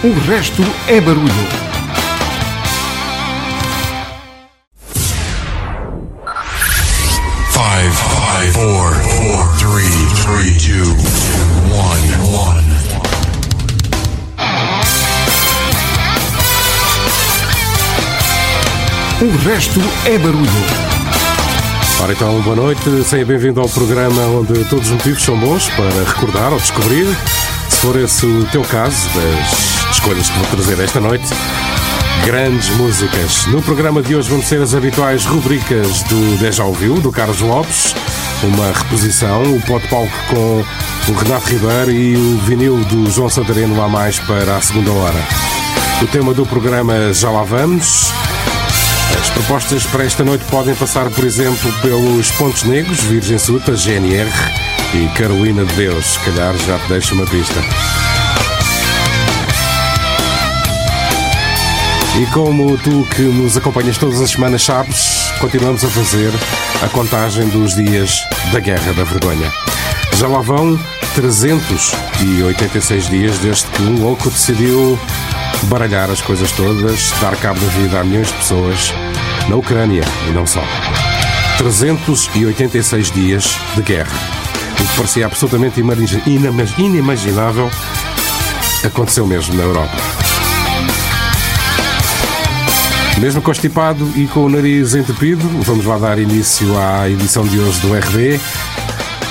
O resto é barulho. Five, five, four, four, three, three, two, one, one. O resto é barulho. Ora então, boa noite, seja bem-vindo ao programa onde todos os motivos são bons para recordar ou descobrir, se for esse o teu caso, das escolhas que vou trazer esta noite, grandes músicas. No programa de hoje vamos ter as habituais rubricas do Deja Ouviu, do Carlos Lopes, uma reposição, o pote palco com o Renato Ribeiro e o vinil do João Santareno lá mais para a segunda hora. O tema do programa já lá vamos. As propostas para esta noite podem passar, por exemplo, pelos Pontos Negros, Virgem Suta, GNR e Carolina de Deus. Se calhar já te deixo uma pista. E como tu que nos acompanhas todas as semanas sabes, continuamos a fazer a contagem dos dias da Guerra da Vergonha. Já lá vão 386 dias desde que um louco decidiu baralhar as coisas todas, dar cabo da vida a milhões de pessoas na Ucrânia e não só. 386 dias de guerra. O que parecia absolutamente imagi- inima- inimaginável aconteceu mesmo na Europa. Mesmo constipado e com o nariz entupido, vamos lá dar início à edição de hoje do RB,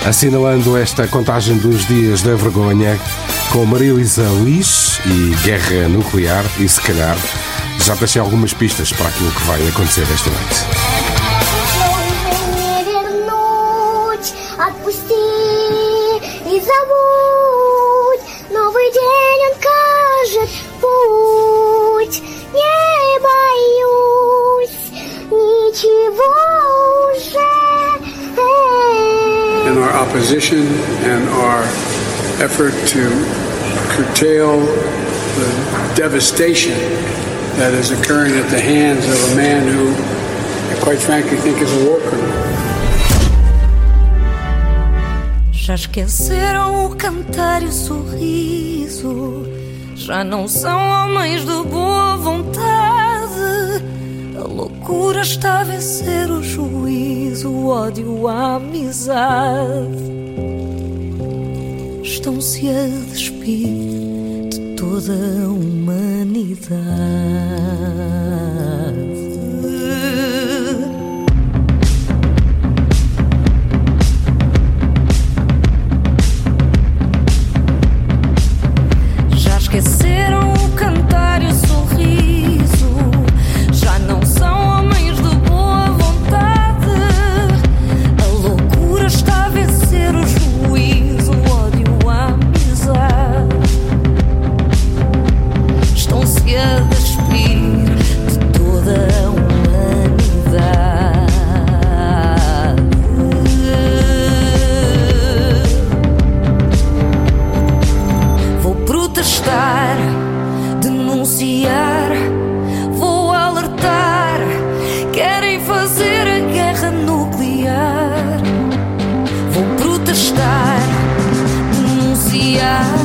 assinalando esta contagem dos dias da vergonha com Maria Elisa Liz e Guerra Nuclear e se calhar já deixei algumas pistas para aquilo que vai acontecer esta noite. Opposition and our effort to curtail the devastation that is occurring at the hands of a man who, I quite frankly, think is a war criminal. Já esqueceram o cantar e o sorriso. Já não são homens de boa vontade. Loucura está a vencer o juízo, o ódio, a amizade. Estão-se a despir de toda a humanidade. yeah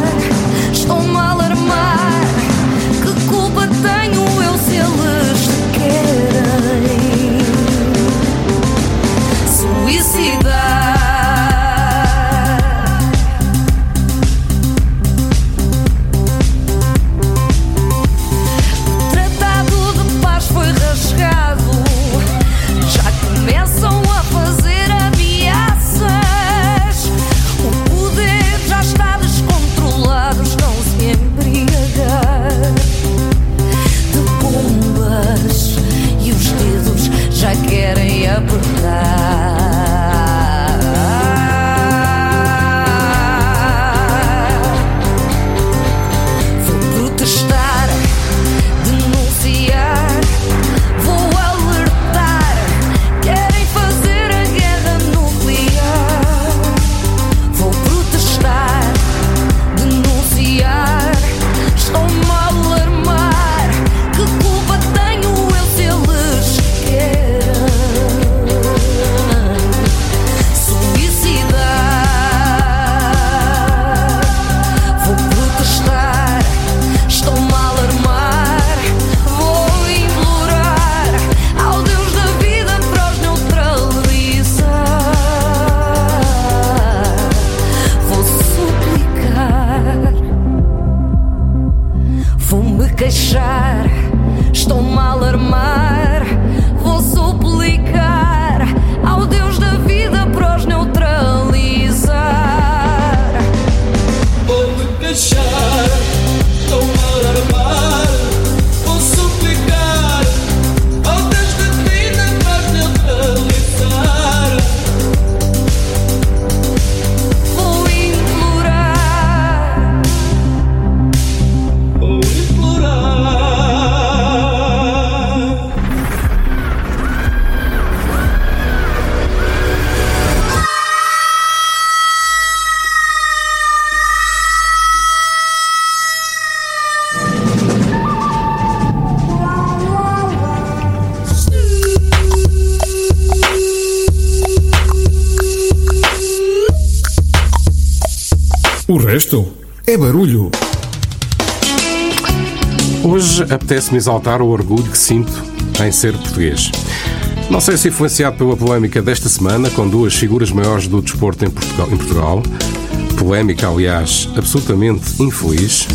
apetece-me exaltar o orgulho que sinto em ser português. Não sei se influenciado pela polémica desta semana com duas figuras maiores do desporto em Portugal, em Portugal. Polémica, aliás, absolutamente infeliz,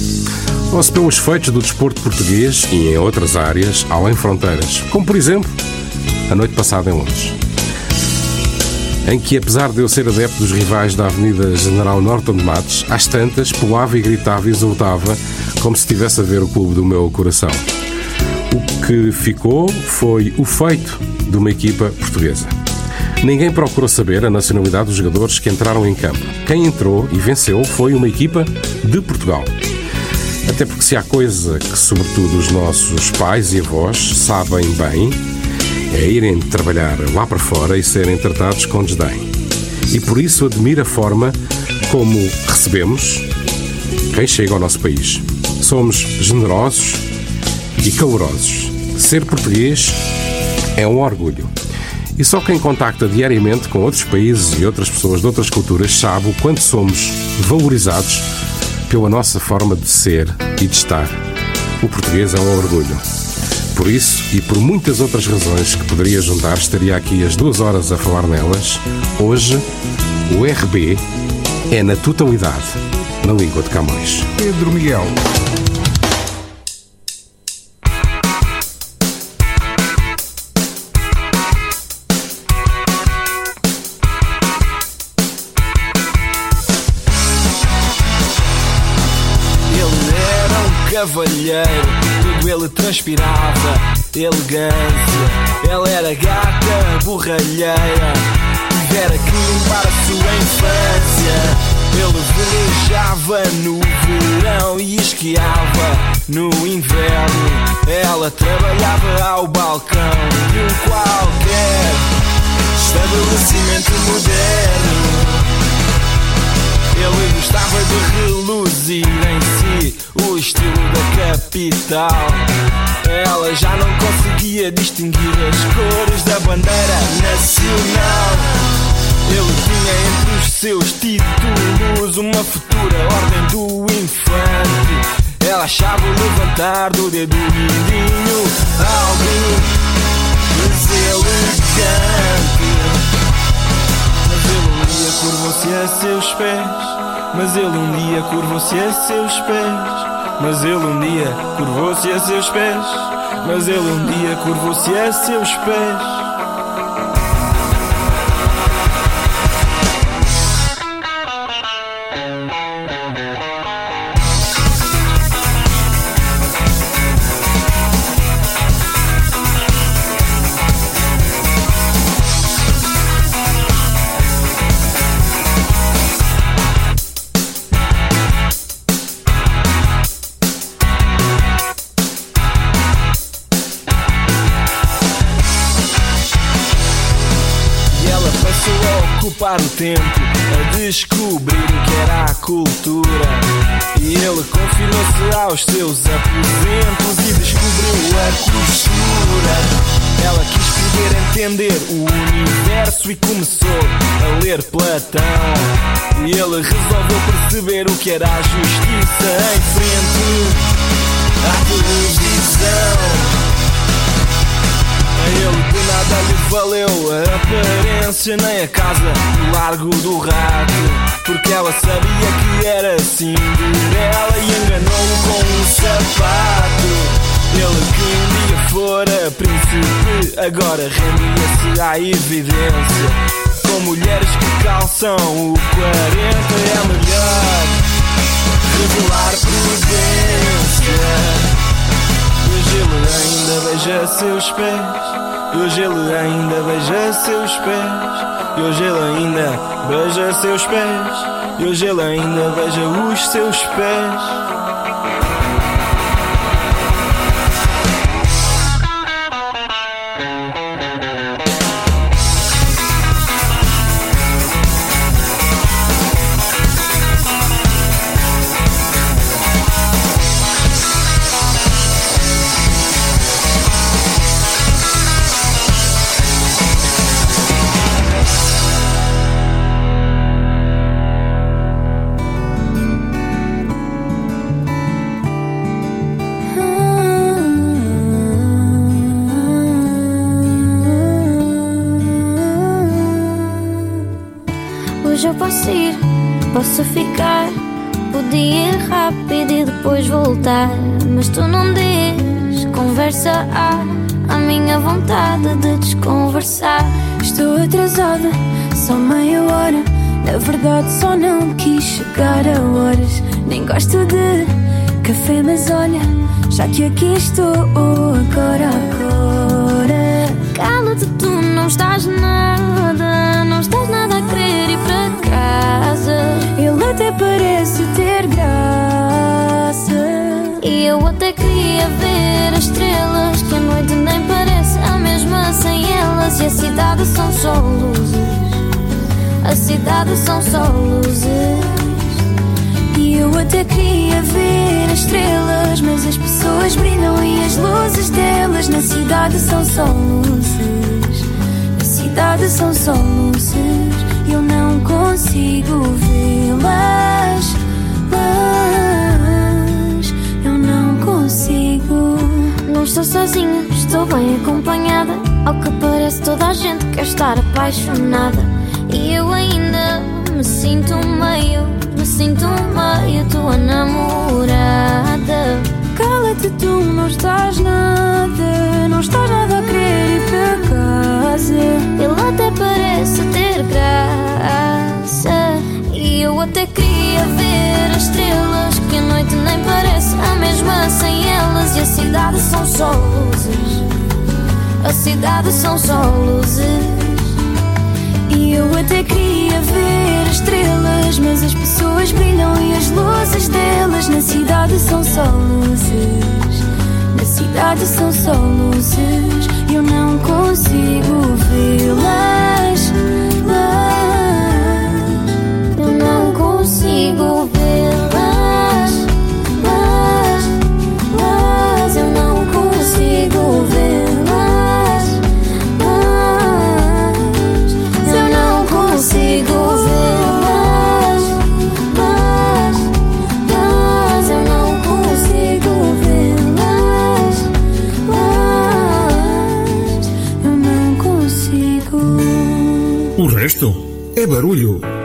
ou se pelos feitos do desporto português e em outras áreas, além fronteiras, como por exemplo a noite passada em Londres. Em que, apesar de eu ser adepto dos rivais da Avenida General Norton de Matos, às tantas pulava e gritava e exultava como se estivesse a ver o clube do meu coração. O que ficou foi o feito de uma equipa portuguesa. Ninguém procurou saber a nacionalidade dos jogadores que entraram em campo. Quem entrou e venceu foi uma equipa de Portugal. Até porque se há coisa que, sobretudo, os nossos pais e avós sabem bem, é irem trabalhar lá para fora e serem tratados com desdém. E por isso admiro a forma como recebemos quem chega ao nosso país. Somos generosos e calorosos. Ser português é um orgulho. E só quem contacta diariamente com outros países e outras pessoas de outras culturas sabe o quanto somos valorizados pela nossa forma de ser e de estar. O português é um orgulho. Por isso e por muitas outras razões que poderia juntar, estaria aqui as duas horas a falar nelas. Hoje, o RB é na totalidade na língua de Camões. Pedro Miguel. Ele era um cavalheiro, tudo ele transpirava, elegância. Ele era gata, borralheira, tivera que limpar a sua infância. Ele velejava no verão e esquiava no inverno. Ela trabalhava ao balcão de um qualquer estabelecimento moderno. Ele gostava de reluzir em si o estilo da capital. Ela já não conseguia distinguir as cores da bandeira nacional. Ele tinha entre os seus títulos uma futura ordem do infante. Ela achava o levantar do dedo mindinho algo deselegante. Mas ele um dia curvou-se a seus pés. Mas ele um dia curvou-se a seus pés. Mas ele um dia curvou-se a seus pés. Mas ele um dia curvou-se a seus pés. Ocupar o tempo a descobrir o que era a cultura. E ele confinou-se aos seus aposentos e descobriu a costura. Ela quis poder entender o universo e começou a ler Platão. E ele resolveu perceber o que era a justiça em frente à televisão. A ele de nada lhe valeu. A aparência nem a casa no largo do rato. Porque ela sabia que era Cinderela e enganou-o com um sapato. Ele que um dia fora príncipe agora rendia-se à evidência. Com mulheres que calçam o 40 é melhor. Revelar prudência Hoje ele ainda beija seus pés. E hoje ele ainda beija seus pés. E hoje ele ainda beija seus pés. E hoje ele ainda beija os seus pés. Podia ir rápido e depois voltar. Mas tu não diz, conversa há. A minha vontade de desconversar. Estou atrasada, só meia hora. Na verdade, só não quis chegar a horas. Nem gosto de café, mas olha, já que aqui estou agora, agora. Cala-te, tu não estás nada. Até parece ter graça. E eu até queria ver as estrelas Que a noite nem parece a mesma sem elas. E a cidade são só luzes. A cidade são só luzes. E eu até queria ver as estrelas, mas as pessoas brilham e as luzes delas. Na cidade são só luzes. Na cidade são só luzes, eu não consigo vê-las. Mas eu não consigo. Não estou sozinha, estou bem acompanhada Ao que parece toda a gente quer estar apaixonada E eu ainda me sinto meio, me sinto meio tua namorada Cala-te, tu não estás nada, não estás nada a querer ir para Ele até parece ter graça. E eu até queria ver as estrelas Que a noite nem parece a mesma sem elas. E a cidade são só luzes. A cidade são só luzes. E eu até queria ver as estrelas, mas as pessoas brilham e as luzes delas. Na cidade são só luzes. Na cidade são só luzes, eu não consigo vê-las. Eu não consigo vê-las barulho.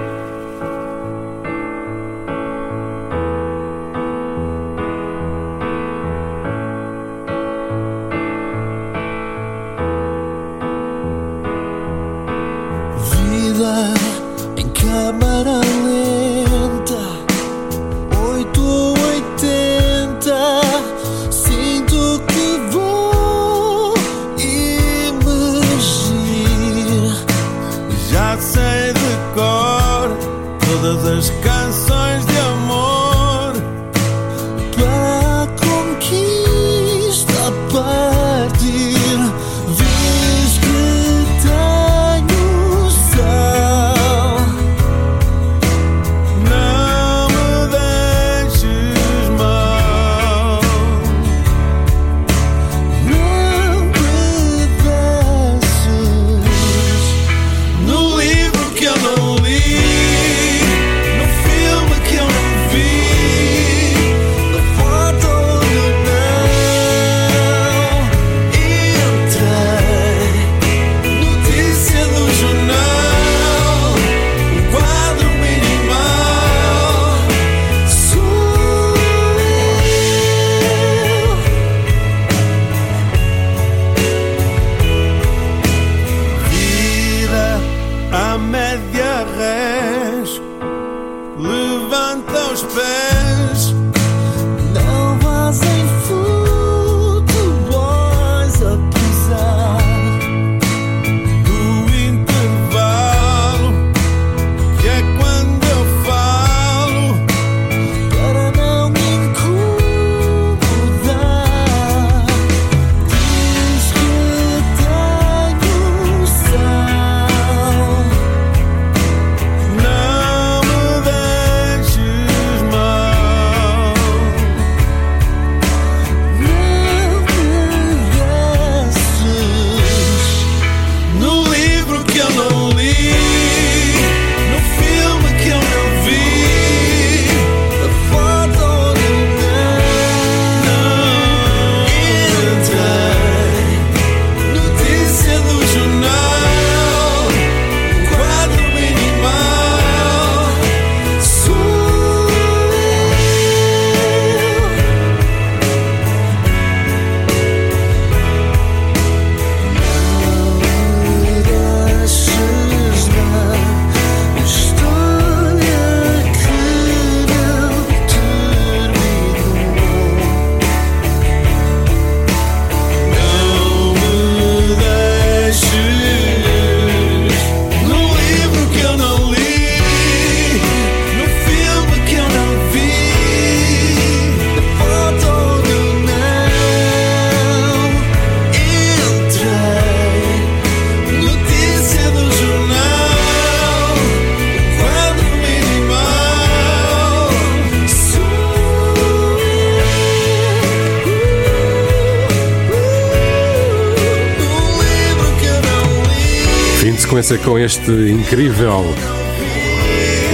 Com este incrível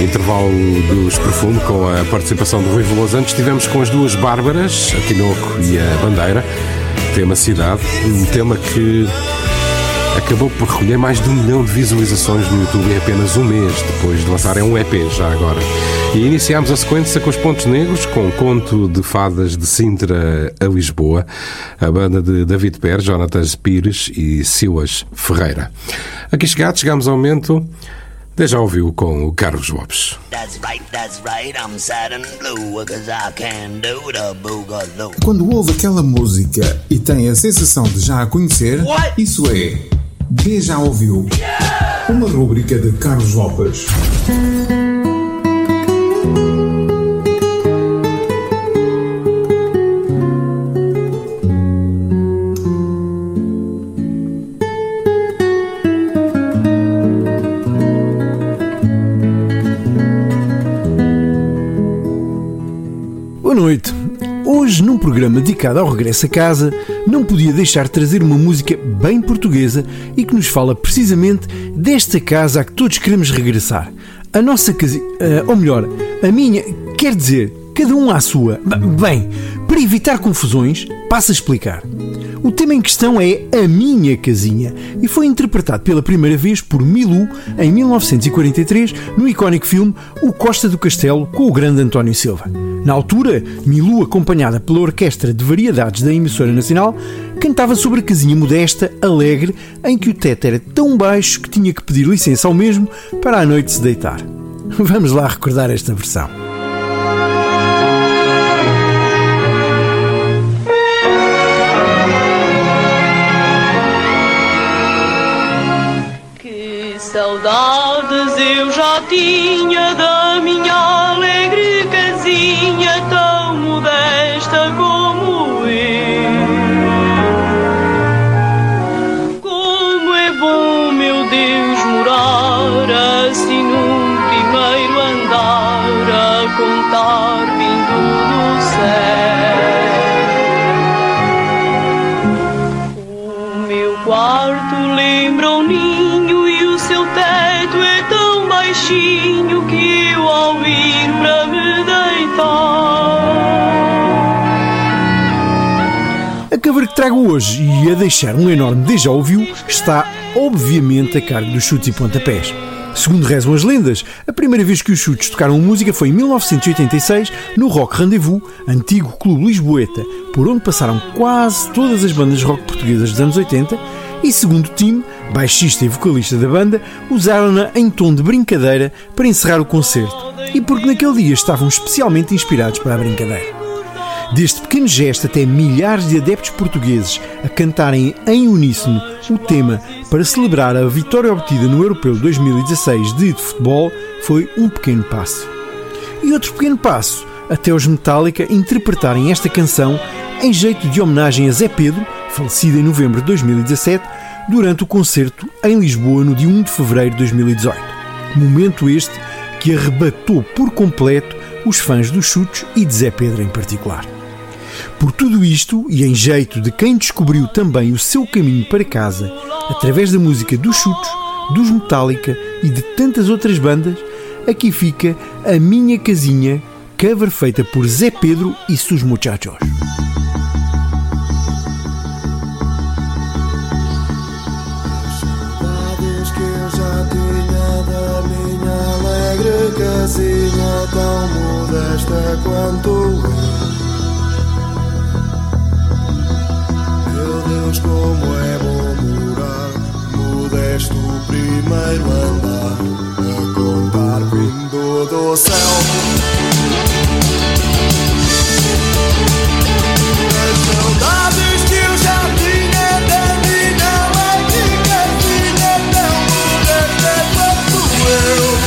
intervalo dos Perfume com a participação do Rui Veloso. Antes estivemos com as duas Bárbaras, a Tinoco e a Bandeira, tema Cidade, um tema que acabou por recolher mais de um milhão de visualizações no YouTube em apenas um mês depois de lançarem um EP já agora. E iniciámos a sequência com os Pontos Negros, com o conto de fadas de Sintra a Lisboa, a banda de David Per, Jonatas Pires e Silas Ferreira. Aqui chegados, chegamos ao momento. Já ouviu com o Carlos Lopes. Quando ouve aquela música e tem a sensação de já a conhecer, What? isso é já ouviu. Uma rúbrica de Carlos Lopes. Noite. Hoje, num programa dedicado ao regresso a casa, não podia deixar de trazer uma música bem portuguesa e que nos fala precisamente desta casa a que todos queremos regressar. A nossa casa, uh, ou melhor, a minha, quer dizer, cada um à sua. Bem, para evitar confusões, passo a explicar. O tema em questão é A Minha Casinha e foi interpretado pela primeira vez por Milu em 1943 no icónico filme O Costa do Castelo com o grande António Silva. Na altura, Milu, acompanhada pela orquestra de variedades da emissora nacional, cantava sobre a casinha modesta, alegre, em que o teto era tão baixo que tinha que pedir licença ao mesmo para à noite se deitar. Vamos lá recordar esta versão. Saudades eu já tinha da minha alegre casinha Cover que trago hoje e a deixar um enorme déjà ouviu está, obviamente, a cargo dos chutes e pontapés. Segundo rezam as lendas, a primeira vez que os chutes tocaram música foi em 1986 no Rock Rendezvous, antigo clube lisboeta, por onde passaram quase todas as bandas rock portuguesas dos anos 80 e, segundo o time, baixista e vocalista da banda, usaram-na em tom de brincadeira para encerrar o concerto e porque naquele dia estavam especialmente inspirados para a brincadeira. Deste pequeno gesto até milhares de adeptos portugueses a cantarem em uníssono o tema para celebrar a vitória obtida no Europeu 2016 de futebol foi um pequeno passo. E outro pequeno passo até os Metallica interpretarem esta canção em jeito de homenagem a Zé Pedro, falecido em novembro de 2017, durante o concerto em Lisboa no dia 1 de fevereiro de 2018. Momento este que arrebatou por completo os fãs dos chutes e de Zé Pedro em particular. Por tudo isto, e em jeito de quem descobriu também o seu caminho para casa através da música dos chutes, dos Metallica e de tantas outras bandas, aqui fica a minha casinha, cover feita por Zé Pedro e seus muchachos. Casinha tão modesta quanto eu. Como é bom morar modesto primeiro andar a contar vindo do céu. As saudades que eu já tinha da minha alegre casinha tão modesta quanto eu.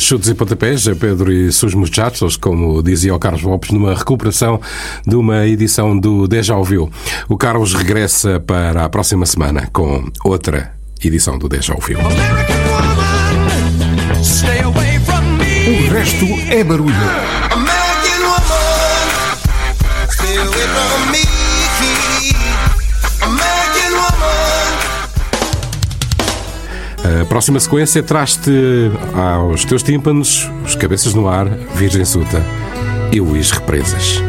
Chutes e pontapés a Pedro e seus muchachos, como dizia o Carlos Lopes, numa recuperação de uma edição do Deja Ouviu. O Carlos regressa para a próxima semana com outra edição do Deja Ouviu. O resto é barulho. A próxima sequência traz-te aos teus tímpanos os cabeças no ar, Virgem Suta e Luís Represas.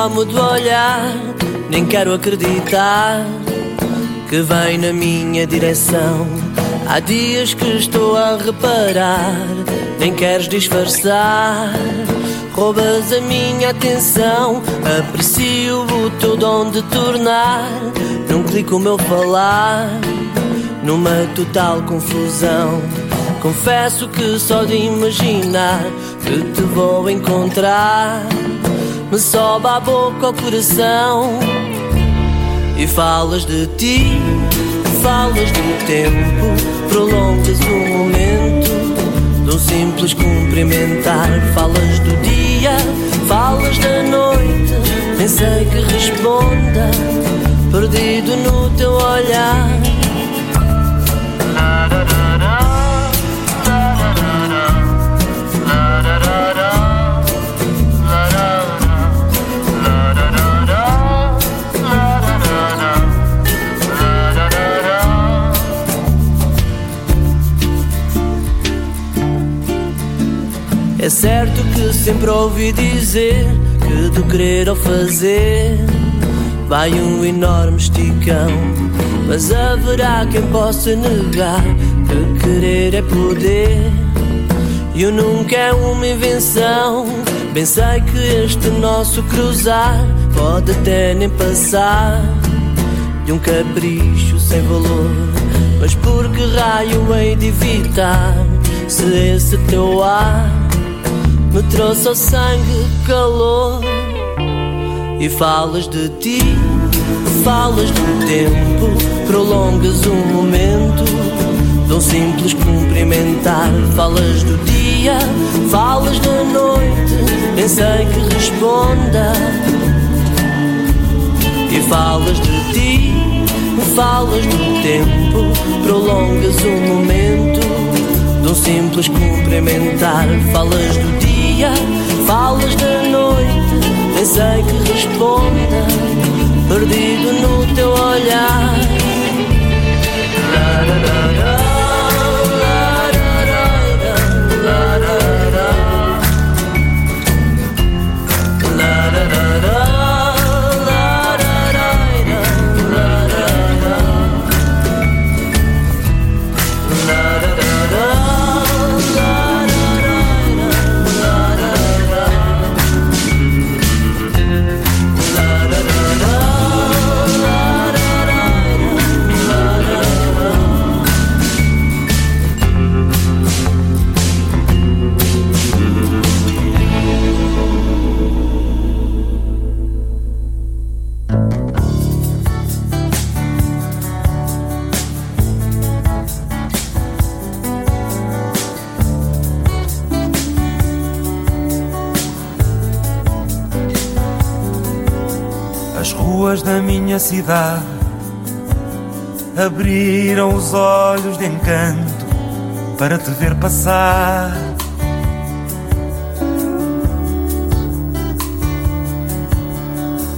Esse incómodo olhar, nem quero acreditar que vem na minha direção. Há dias que estou a reparar, nem queres disfarçar. Roubas a minha atenção, aprecio o teu dom de tornar num clique o meu falar, numa total confusão. Confesso que só de imaginar que te vou encontrar me sobe a boca ao coração e falas de ti, falas do tempo, prolongas o momento um simples cumprimentar. Falas do dia, falas da noite, nem sei que responda, perdido no teu olhar. Sempre ouvi dizer que do querer ao fazer vai um enorme esticão. Mas haverá quem possa negar que querer é poder. E o nunca é uma invenção. Bem sei que este nosso cruzar pode até nem passar de um capricho sem valor. Mas por que raio hei de evitar se esse teu ar me trouxe ao sangue calor? E falas de ti, falas do tempo, prolongas um momento de um simples cumprimentar. Falas do dia, falas da noite, nem sei que responda. E falas de ti, falas do tempo, prolongas um momento de um simples cumprimentar. Falas do dia, falas da noite, nem sei que responda, perdido no teu olhar. Minha cidade abriram os olhos de encanto para te ver passar.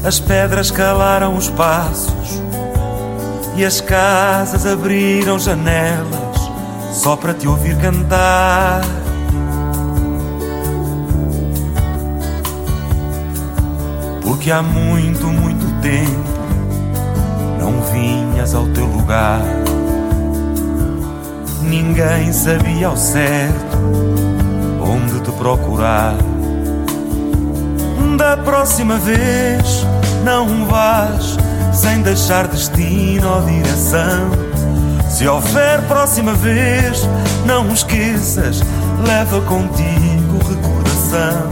As pedras calaram os passos e as casas abriram janelas só para te ouvir cantar. Porque há muito, muito tempo vinhas ao teu lugar. Ninguém sabia ao certo onde te procurar. Da próxima vez não vás sem deixar destino ou direção. Se houver próxima vez, não esqueças, leva contigo recordação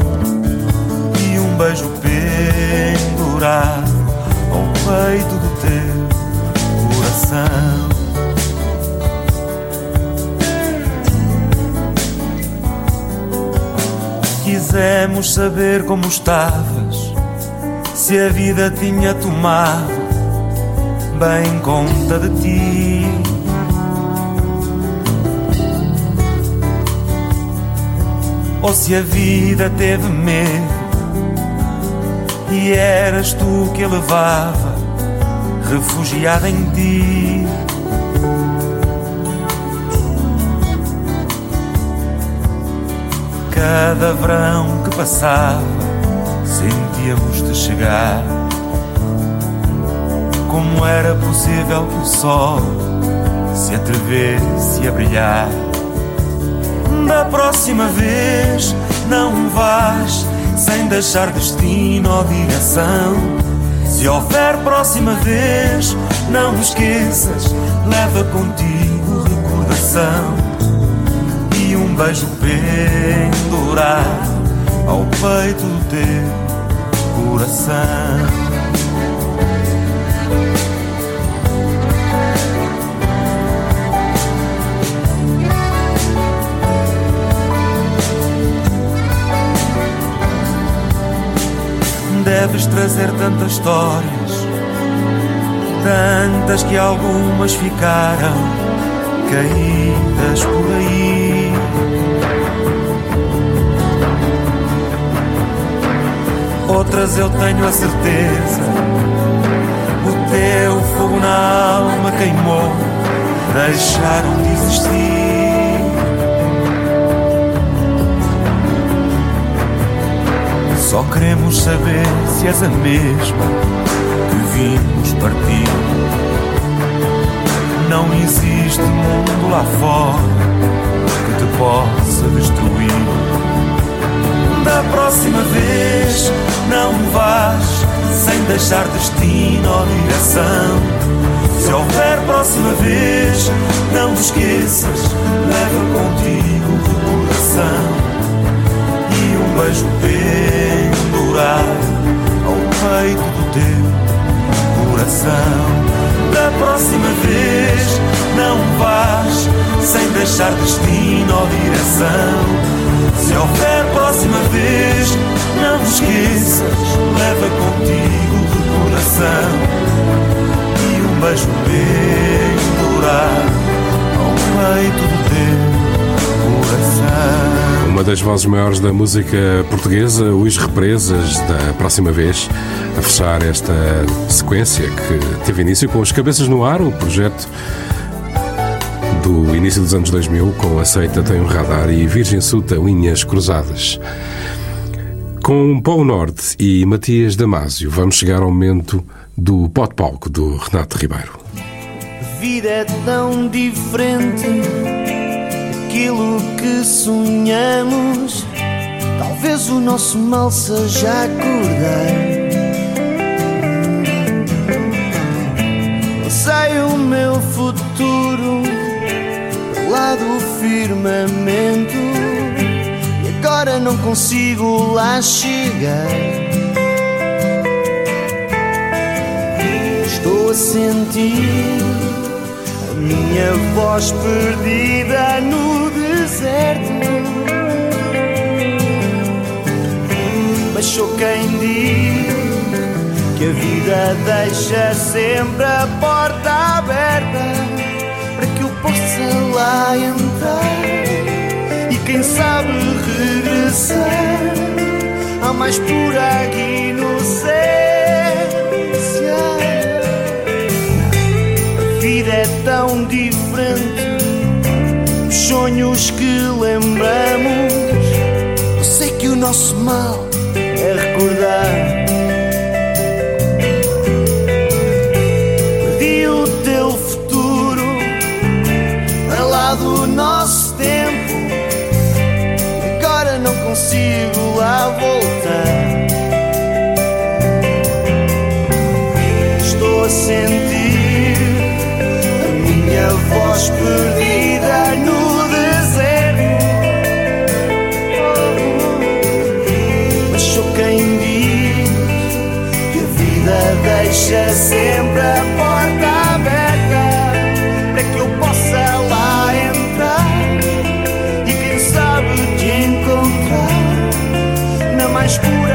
e um beijo pendurado ao peito coração. Quisemos saber como estavas, se a vida tinha tomado bem conta de ti. Ou se a vida teve medo e eras tu que a levava, refugiada em ti. Cada verão que passava, sentíamos-te chegar. Como era possível que o sol se atrevesse a brilhar? Da próxima vez, não vás sem deixar destino ou direção. Se houver próxima vez, não esqueças, leva contigo recordação e um beijo pendurado ao peito do teu coração. Deves trazer tantas histórias, tantas que algumas ficaram caídas por aí. Outras eu tenho a certeza, o teu fogo na alma queimou, deixaram de existir. Só queremos saber se és a mesma que vimos partir. Não existe mundo lá fora que te possa destruir. Da próxima vez não vás sem deixar destino ou direção. Se houver próxima vez, não te esqueças, leva contigo o coração beijo pendurado ao peito do teu coração. Da próxima vez, não vás sem deixar destino ou direção. Se houver próxima vez, não esqueças, leva contigo o coração e um beijo pendurado ao peito do teu coração. Uma das vozes maiores da música portuguesa, os Represas, da próxima vez, a fechar esta sequência que teve início com os Cabeças no Ar, o projeto do início dos anos 2000, com Aceita Tem um Radar e Virgem Suta Linhas Cruzadas. Com Paulo Norte e Matias Damasio, vamos chegar ao momento do Pot Palco do Renato Ribeiro. Vida é tão diferente daquilo que sonhamos. Talvez o nosso mal seja acordar. Sei o meu futuro lá do firmamento e agora não consigo lá chegar. Estou a sentir minha voz perdida no deserto. Mas sou quem diz que a vida deixa sempre a porta aberta para que eu possa lá entrar e quem sabe regressar. Há mais pura inocência. É tão diferente dos sonhos que lembramos. Eu sei que o nosso mal é recordar. Perdida no deserto. Mas sou quem diz que a vida deixa sempre a porta aberta para que eu possa lá entrar e quem sabe te encontrar na mais pura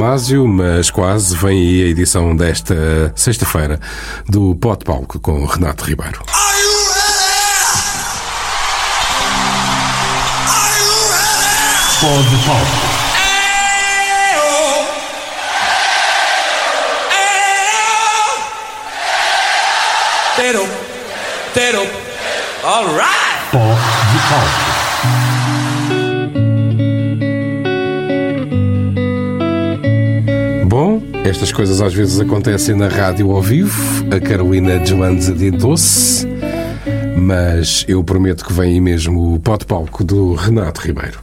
Damasio, mas quase vem aí a edição desta sexta-feira do Pote Palco com Renato Ribeiro. Pode palco. Tero, tero, alright. Pó de palco. Estas coisas às vezes acontecem na rádio ao vivo. A Carolina Joanes adiantou-se, mas eu prometo que vem aí mesmo o Pote Palco do Renato Ribeiro.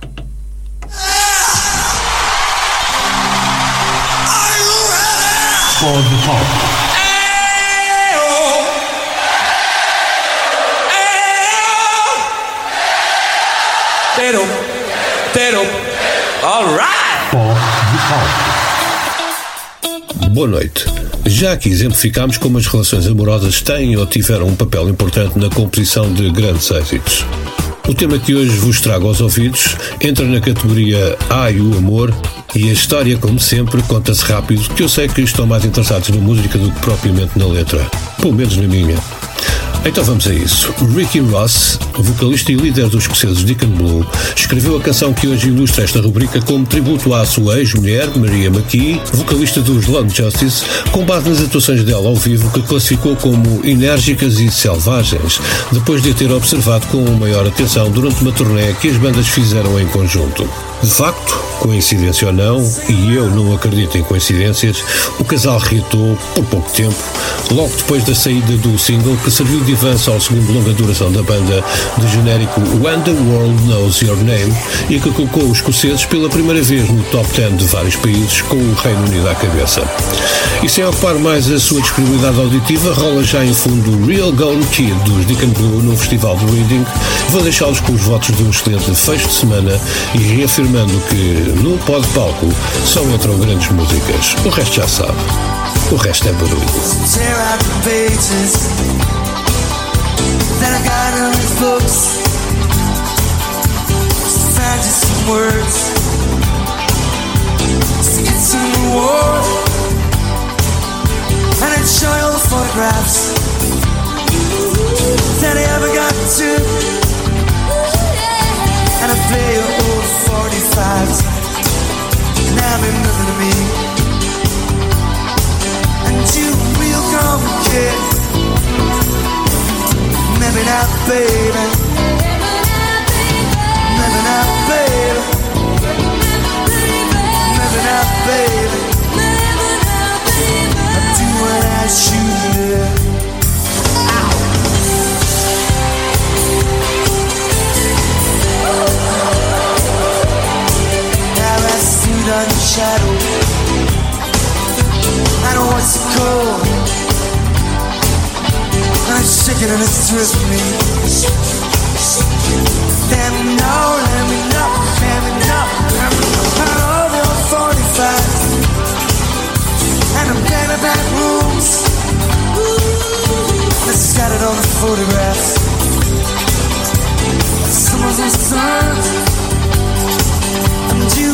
Pó de palco. Boa noite. Já aqui exemplificámos como as relações amorosas têm ou tiveram um papel importante na composição de grandes êxitos. O tema que hoje vos trago aos ouvidos entra na categoria Ai o Amor e a história, como sempre, conta-se rápido, que eu sei que estão mais interessados na música do que propriamente na letra. Pelo menos na minha. Então vamos a isso. Ricky Ross, vocalista e líder dos escoceses Deacon Blue, escreveu a canção que hoje ilustra esta rubrica como tributo à sua ex-mulher, Maria McKee, vocalista dos Lone Justice, com base nas atuações dela ao vivo que classificou como enérgicas e selvagens, depois de a ter observado com maior atenção durante uma turnê que as bandas fizeram em conjunto. De facto, coincidência ou não, e eu não acredito em coincidências, o casal reatou por pouco tempo, logo depois da saída do single que serviu de avanço ao segundo longa duração da banda, de genérico When the World Knows Your Name, e que colocou os escoceses pela primeira vez no top 10 de vários países, com o Reino Unido à cabeça. E sem ocupar mais a sua disponibilidade auditiva, rola já em fundo Real Gone Kid dos Deacon Blue no Festival de Reading. Vou deixá-los com os votos de um excelente fecho de semana e reafirmando que no pós-palco só entram grandes músicas. O resto já sabe. O resto é barulho. Tear out the pages that I got in show you all the photographs that I ever got to. And I play old 45s. Now mean nothing to me. And you real come kid. Maybe not, baby. Maybe not, baby. Maybe not, baby. I do what I should. On the shadow. I know what's it called. I'm shaking and it's twisting me. Let me know, let me know, let me know, let me know. I know there are 45 and I'm dead in back rooms. Let's scattered on the photographs. Some of my sons and you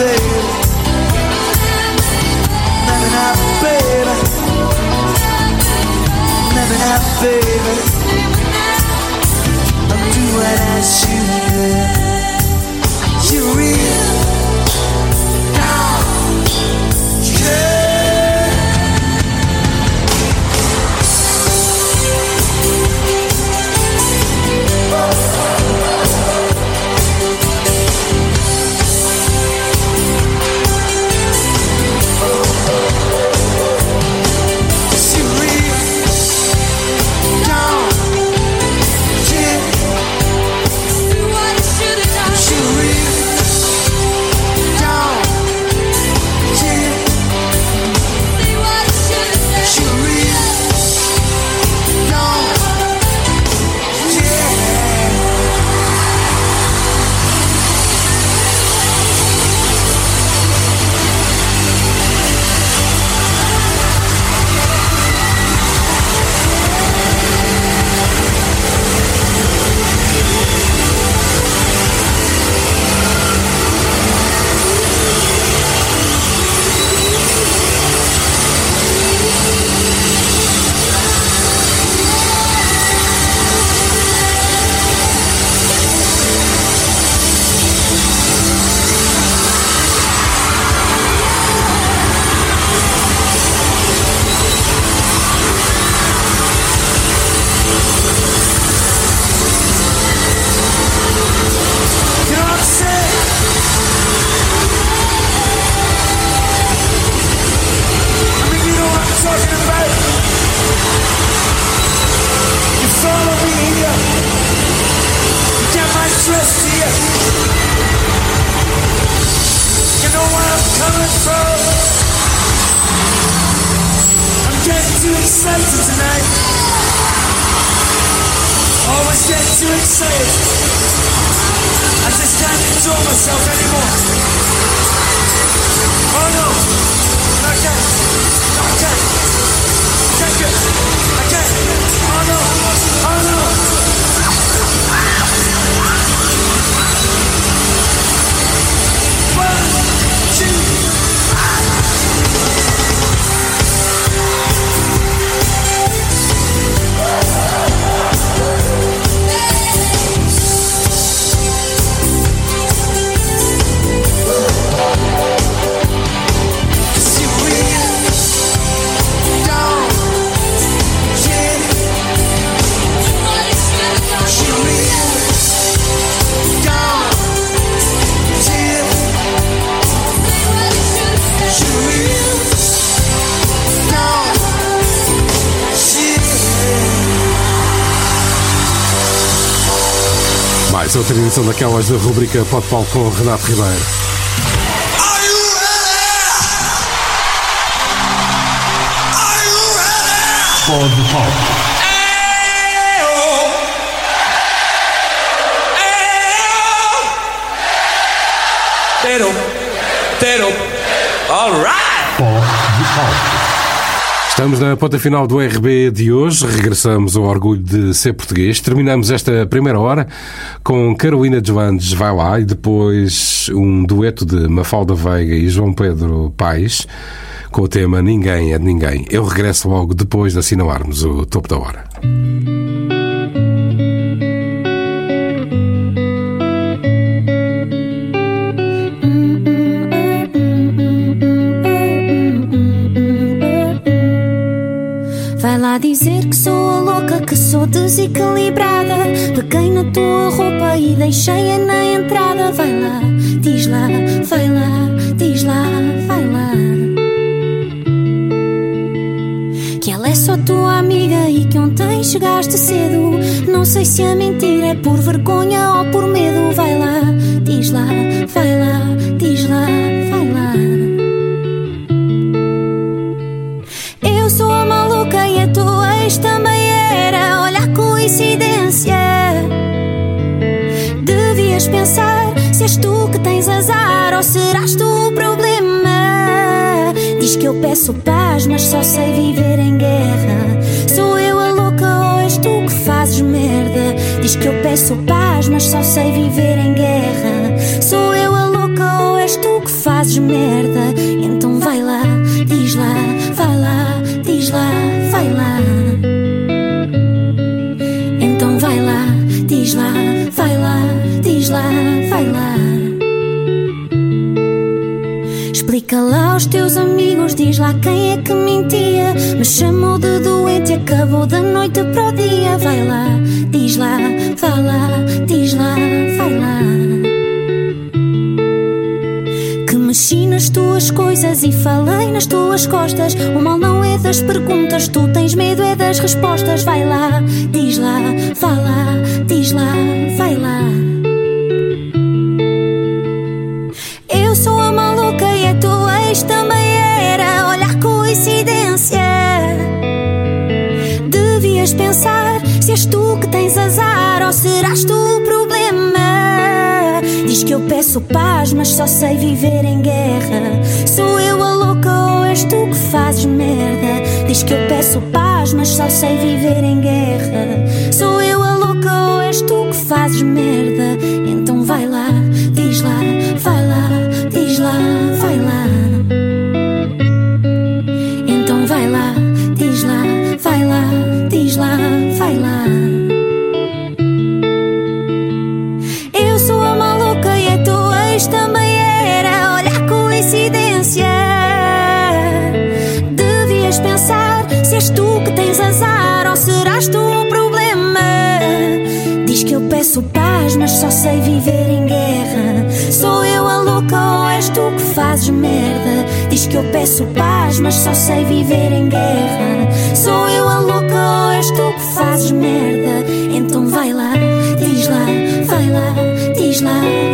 baby. Baby. Baby. I'll do what I should. You're real. Daquelas da rubrica Pode Paulo com Renato Ribeiro. Pode Paulo. Tero, Tero, alright! Pode Paulo. Estamos na ponta final do RB de hoje. Regressamos ao orgulho de ser português. Terminamos esta primeira hora com Carolina Joandes Vai Lá e depois um dueto de Mafalda Veiga e João Pedro Paes com o tema Ninguém é de Ninguém. Eu regresso logo depois de assinalarmos o topo da hora. Vai lá dizer que sou sou desequilibrada. Peguei na tua roupa e deixei-a na entrada. Vai lá, diz lá, vai lá, diz lá, vai lá. Que ela é só tua amiga e que ontem chegaste cedo. Não sei se a mentira é por vergonha ou por medo. Vai lá, diz lá, vai lá, diz lá, vai lá. Eu sou a maluca e a tua ex também coincidência. Devias pensar se és tu que tens azar ou serás tu o problema. Diz que eu peço paz, mas só sei viver em guerra. Sou eu a louca ou és tu que fazes merda? Diz que eu peço paz, mas só sei viver em guerra. Sou eu a louca ou és tu que fazes merda? Então vai lá, diz lá, vai lá, diz lá, vai lá. Diz lá, vai lá, diz lá, vai lá. Explica lá aos teus amigos, diz lá quem é que mentia. Me chamou de doente e acabou da noite para o dia. Vai lá, diz lá, vai lá, diz lá, vai lá. Mexi nas tuas coisas e falei nas tuas costas. O mal não é das perguntas, tu tens medo é das respostas. Vai lá, diz lá, vai lá, diz lá, vai lá. Eu sou a maluca e a tua ex também era. Olha coincidência. Devias pensar se és tu que tens azar ou serás tu o. Que eu peço paz, mas só sei viver em guerra. Sou eu a louca ou és tu que fazes merda? Diz que eu peço paz, mas só sei viver em guerra. Sou eu a louca ou és tu que fazes merda? Viver em guerra. Sou eu a louca ou és tu que fazes merda? Diz que eu peço paz, mas só sei viver em guerra. Sou eu a louca ou és tu que fazes merda? Então vai lá, diz lá, vai lá, diz lá.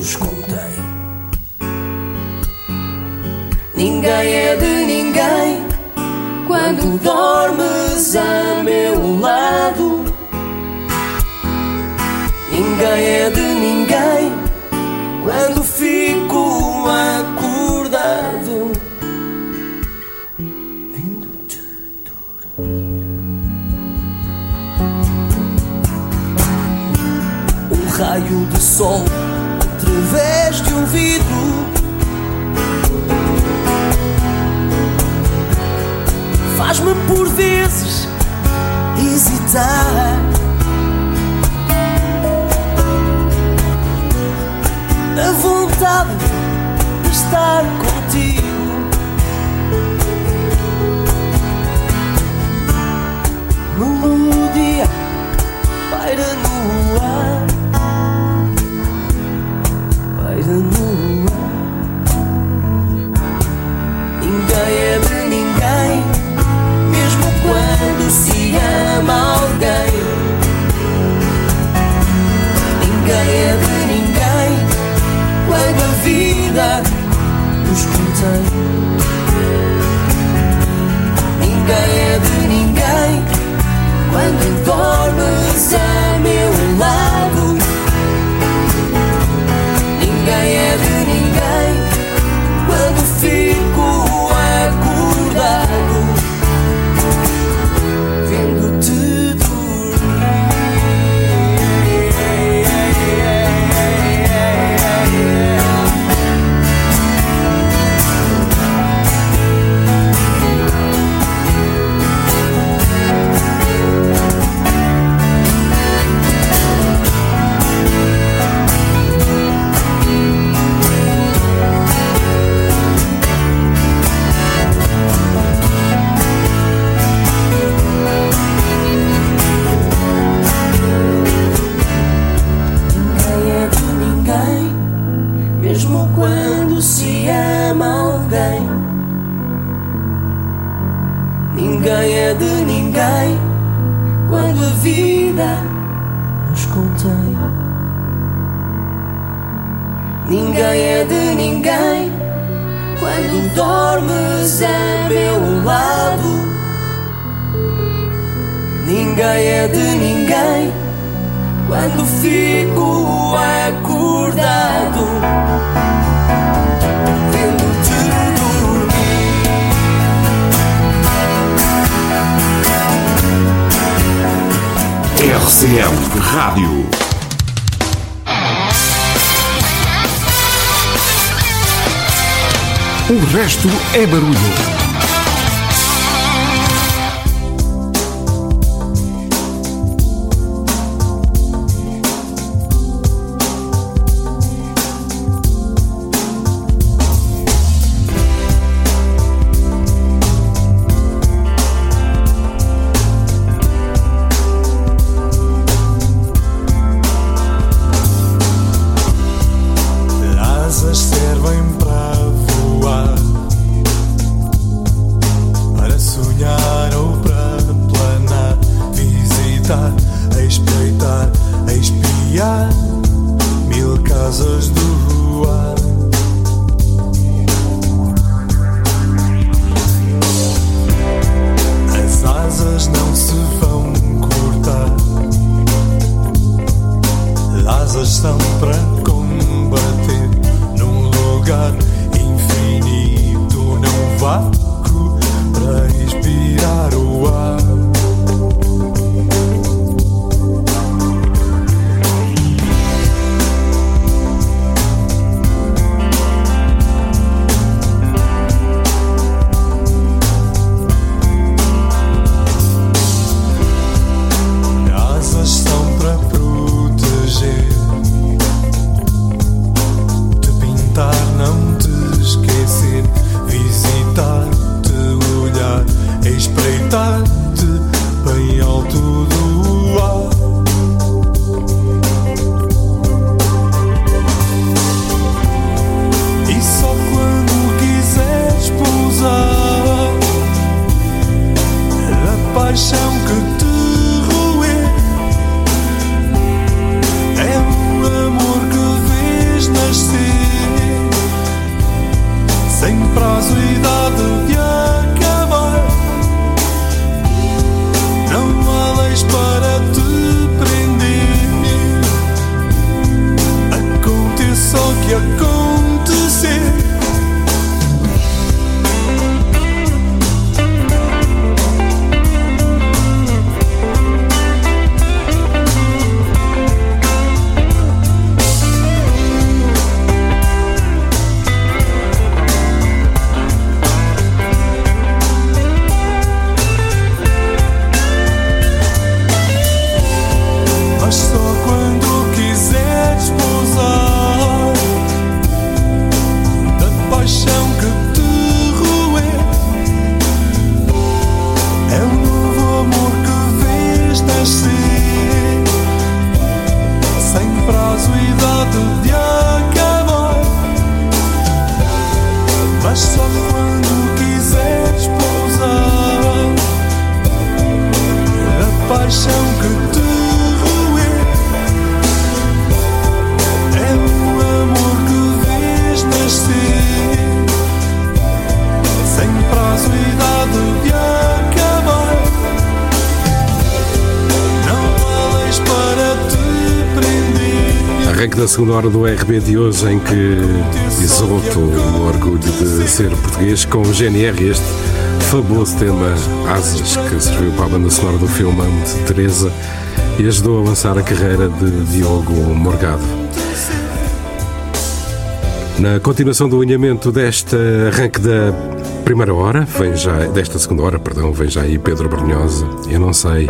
Contém. Ninguém é de ninguém quando dormes a meu lado. Ninguém é de ninguém quando fico acordado. Vendo-te dormir. Um raio de sol um vidro. Faz-me por vezes hesitar. A vontade de estar contigo. Melodia paira no ar. Paira no ar. Ninguém é de ninguém, mesmo quando se ama é quando a vida nos contém. Ninguém é de ninguém quando dormes a meu Ninguém é de ninguém quando dormes a meu lado. Ninguém é de ninguém quando fico acordado. Vendo-te RCM Rádio. O resto é barulho. a espreitar, a espiar mil casas do ar. As asas não se vão cortar, asas são para combater num lugar infinito, não vá para inspirar o ar. done segunda hora do RB de hoje em que exalto o orgulho de ser português com o GNR este fabuloso tema Asas que serviu para a banda sonora do filme de Teresa e ajudou a avançar a carreira de Diogo Morgado. Na continuação do alinhamento deste arranque da primeira hora, vem já, desta segunda hora, perdão, vem já aí Pedro Brunhosa. Eu não sei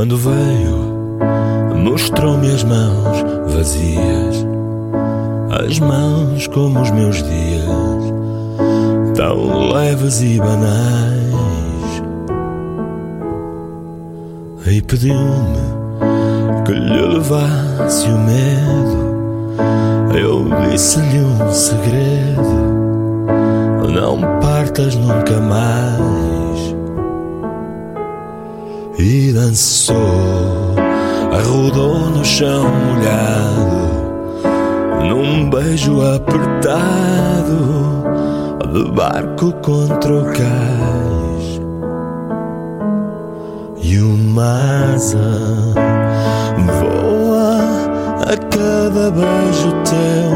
Quando veio, mostrou-me as mãos vazias, as mãos como os meus dias, tão leves e banais. E pediu-me que lhe levasse o medo. Eu disse-lhe um segredo: não partas nunca mais e dançou, arrodou no chão molhado, num beijo apertado, de barco contra o cais. E uma asa voa a cada beijo teu.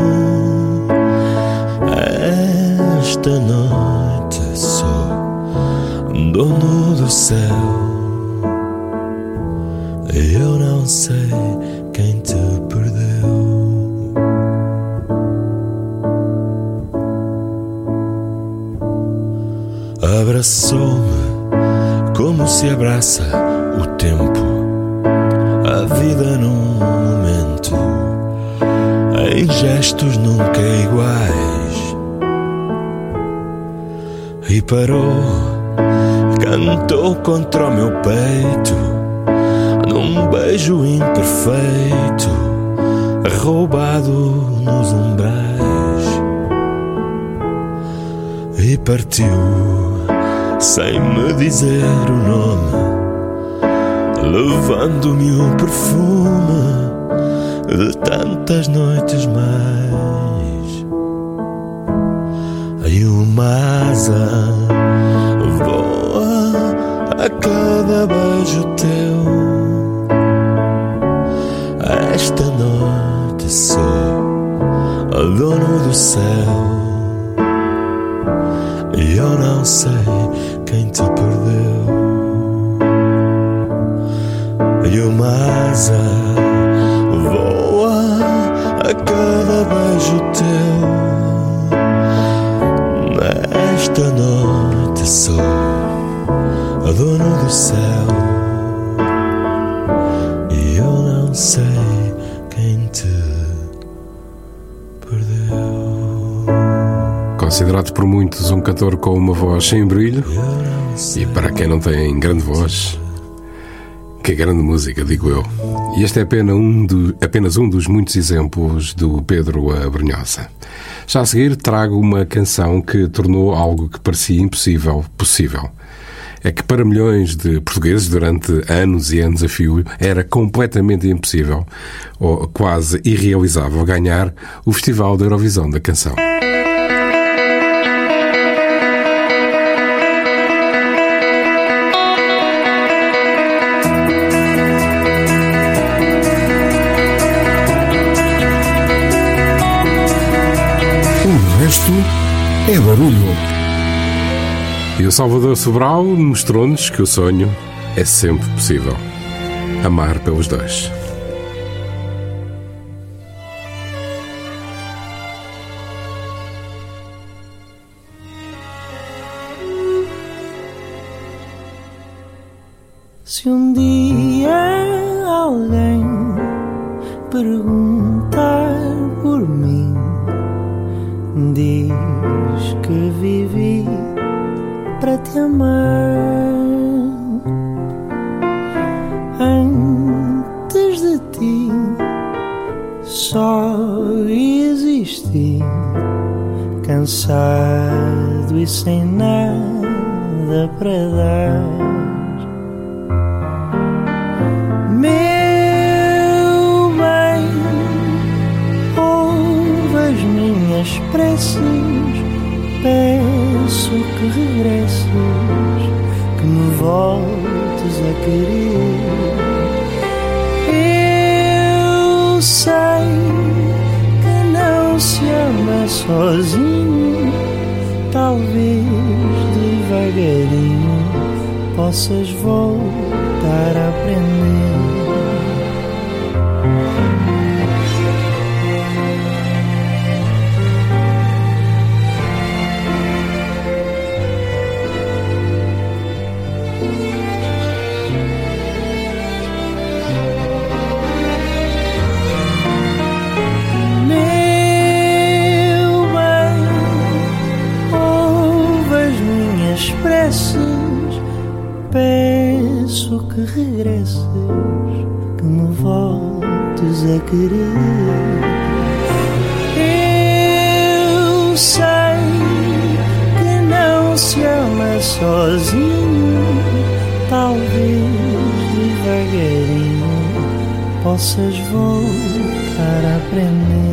Esta noite sou dono do céu. Não sei quem te perdeu. Abraçou-me como se abraça o tempo, a vida num momento, em gestos nunca iguais. E parou, cantou contra o meu peito num beijo imperfeito, roubado nos umbrais, e partiu sem me dizer o nome, levando-me o perfume de tantas noites mais. E uma asa voa a cada beijo teu. Sou o dono do céu e eu não sei quem te perdeu. E uma asa voa a cada beijo teu. Nesta noite sou o dono do céu e eu não sei Considerado por muitos um cantor com uma voz sem brilho, e para quem não tem grande voz, que grande música, digo eu. E este é apenas um, do- apenas um dos muitos exemplos do Pedro Abrunhosa. Já a seguir trago uma canção que tornou algo que parecia impossível possível. é que para milhões de portugueses, durante anos e anos a fio, era completamente impossível, ou quase irrealizável, ganhar o Festival da Eurovisão da Canção. O resto é barulho. E o Salvador Sobral mostrou-nos que o sonho é sempre possível. Amar pelos dois. Ti, só existi, cansado e sem nada para dar. Meu bem, ouve as minhas preces, peço que regresses, que me voltes a querer. Sei que não se ama sozinho, talvez devagarinho possas voltar a aprender. Preces, peço que regresses, que me voltes a querer. Eu sei que não se ama sozinho, talvez devagarinho possas voltar a aprender.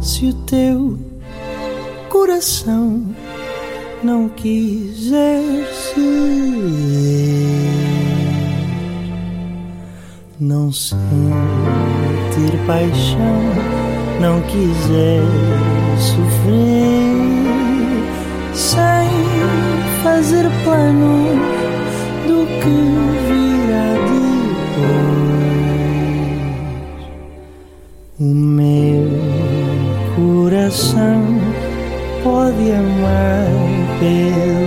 Se o teu coração não quiser ser, não sentir paixão, não quiser sofrer, sem fazer planos do que amar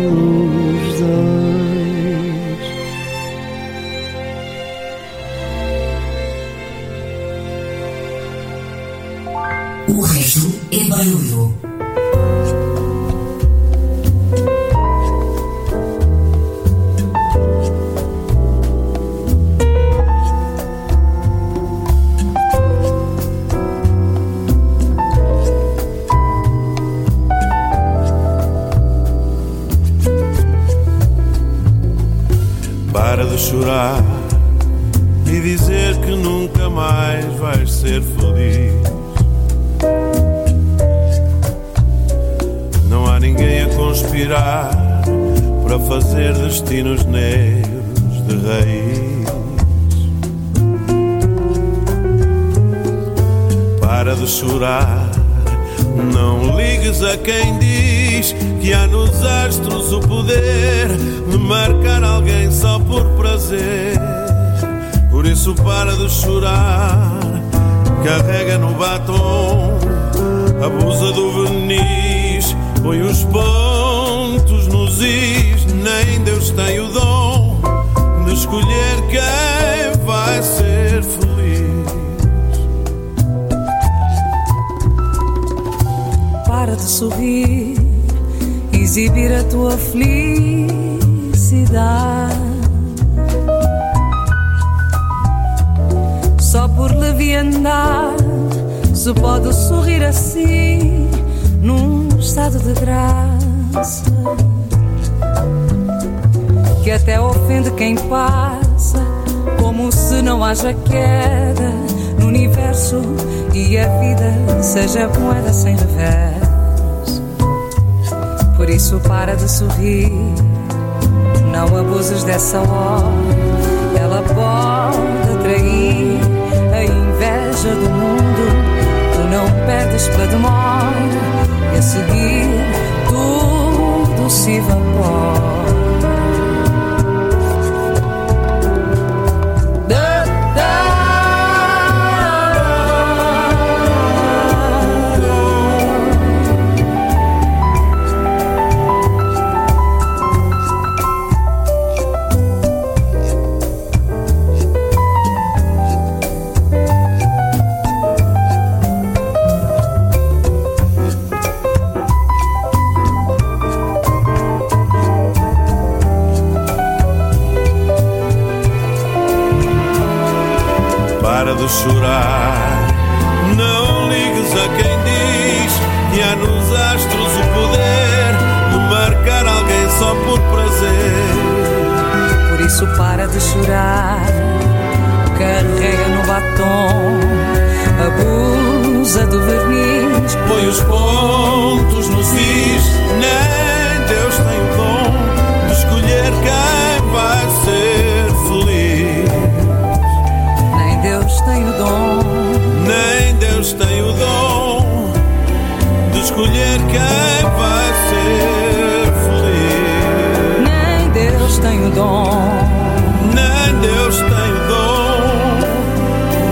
se pode sorrir assim, num estado de graça. que até ofende quem passa, como se não haja queda no universo e a vida seja moeda sem revés. Por isso para de sorrir, não abuses dessa hora. Ela pode Perdes pela demora e a seguir tudo se evapora. Chorar, não ligues a quem diz que há nos astros o poder de marcar alguém só por prazer. Por isso para de chorar, carrega no batom, abusa do verniz, Põe os pontos nos is, nem Deus tem o dom de escolher quem vai ser Deus tem o dom de escolher quem vai ser feliz. nem Deus tem o dom, Nem Deus tem o dom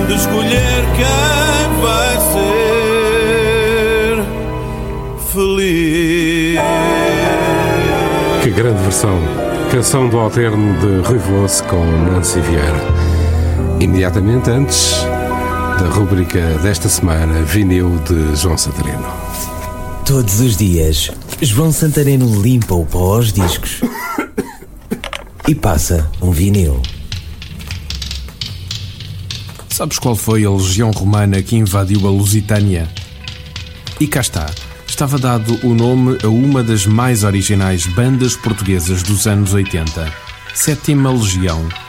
de escolher quem vai ser feliz. Que grande versão. Canção do alterno de Rui Veloso com Nancy Vieira. Imediatamente antes da rúbrica desta semana, vinil de João Santareno. Todos os dias, João Santareno limpa o pó aos discos e passa um vinil. Sabes qual foi a legião romana que invadiu a Lusitânia? E cá está. Estava dado o nome a uma das mais originais bandas portuguesas dos anos 80, Sétima Legião.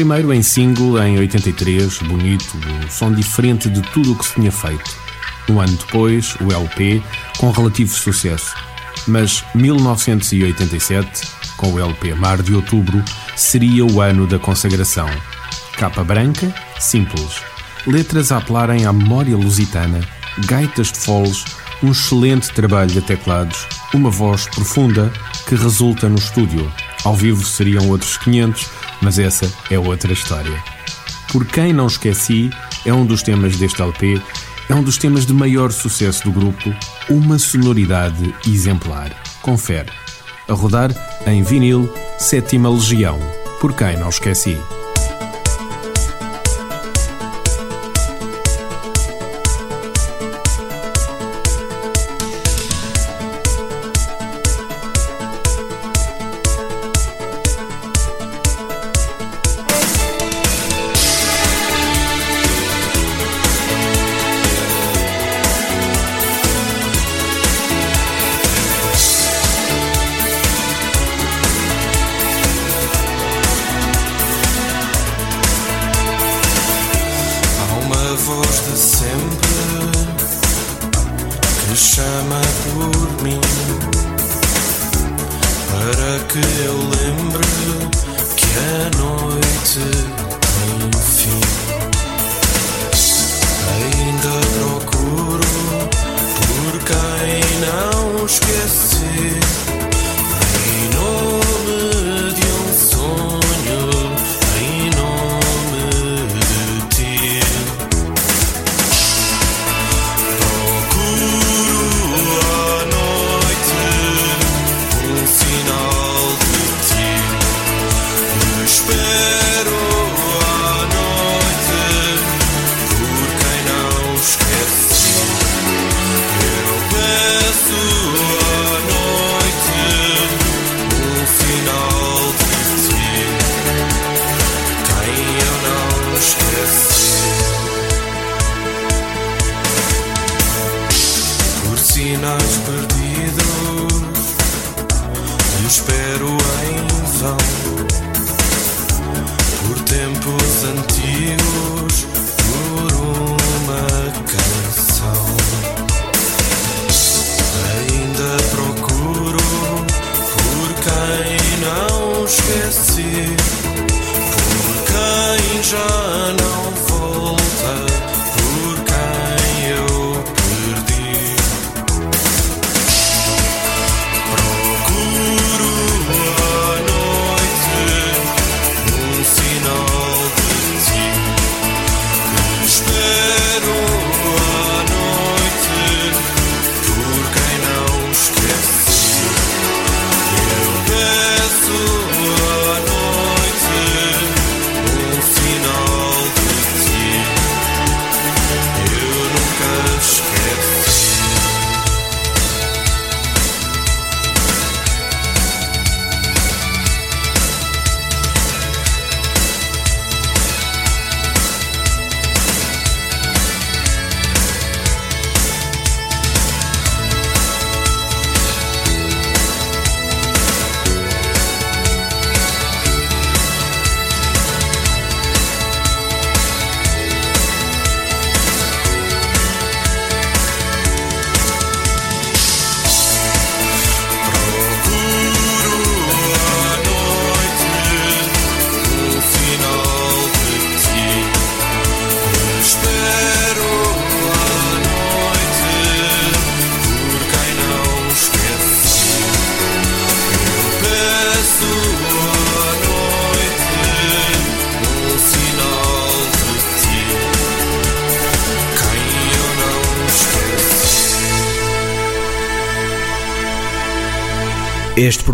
Primeiro em single em 83, bonito, o som diferente de tudo o que se tinha feito. Um ano depois, o LP, com relativo sucesso. Mas 1987, com o LP Mar de Outubro, seria o ano da consagração. Capa branca, simples. Letras a apelarem à memória lusitana, gaitas de foles, um excelente trabalho de teclados, uma voz profunda que resulta no estúdio. Ao vivo seriam outros 500, mas essa é outra história. Por Quem Não Esqueci é um dos temas deste LP, é um dos temas de maior sucesso do grupo, uma sonoridade exemplar. Confere. A rodar em vinil, Sétima Legião. Por Quem Não Esqueci.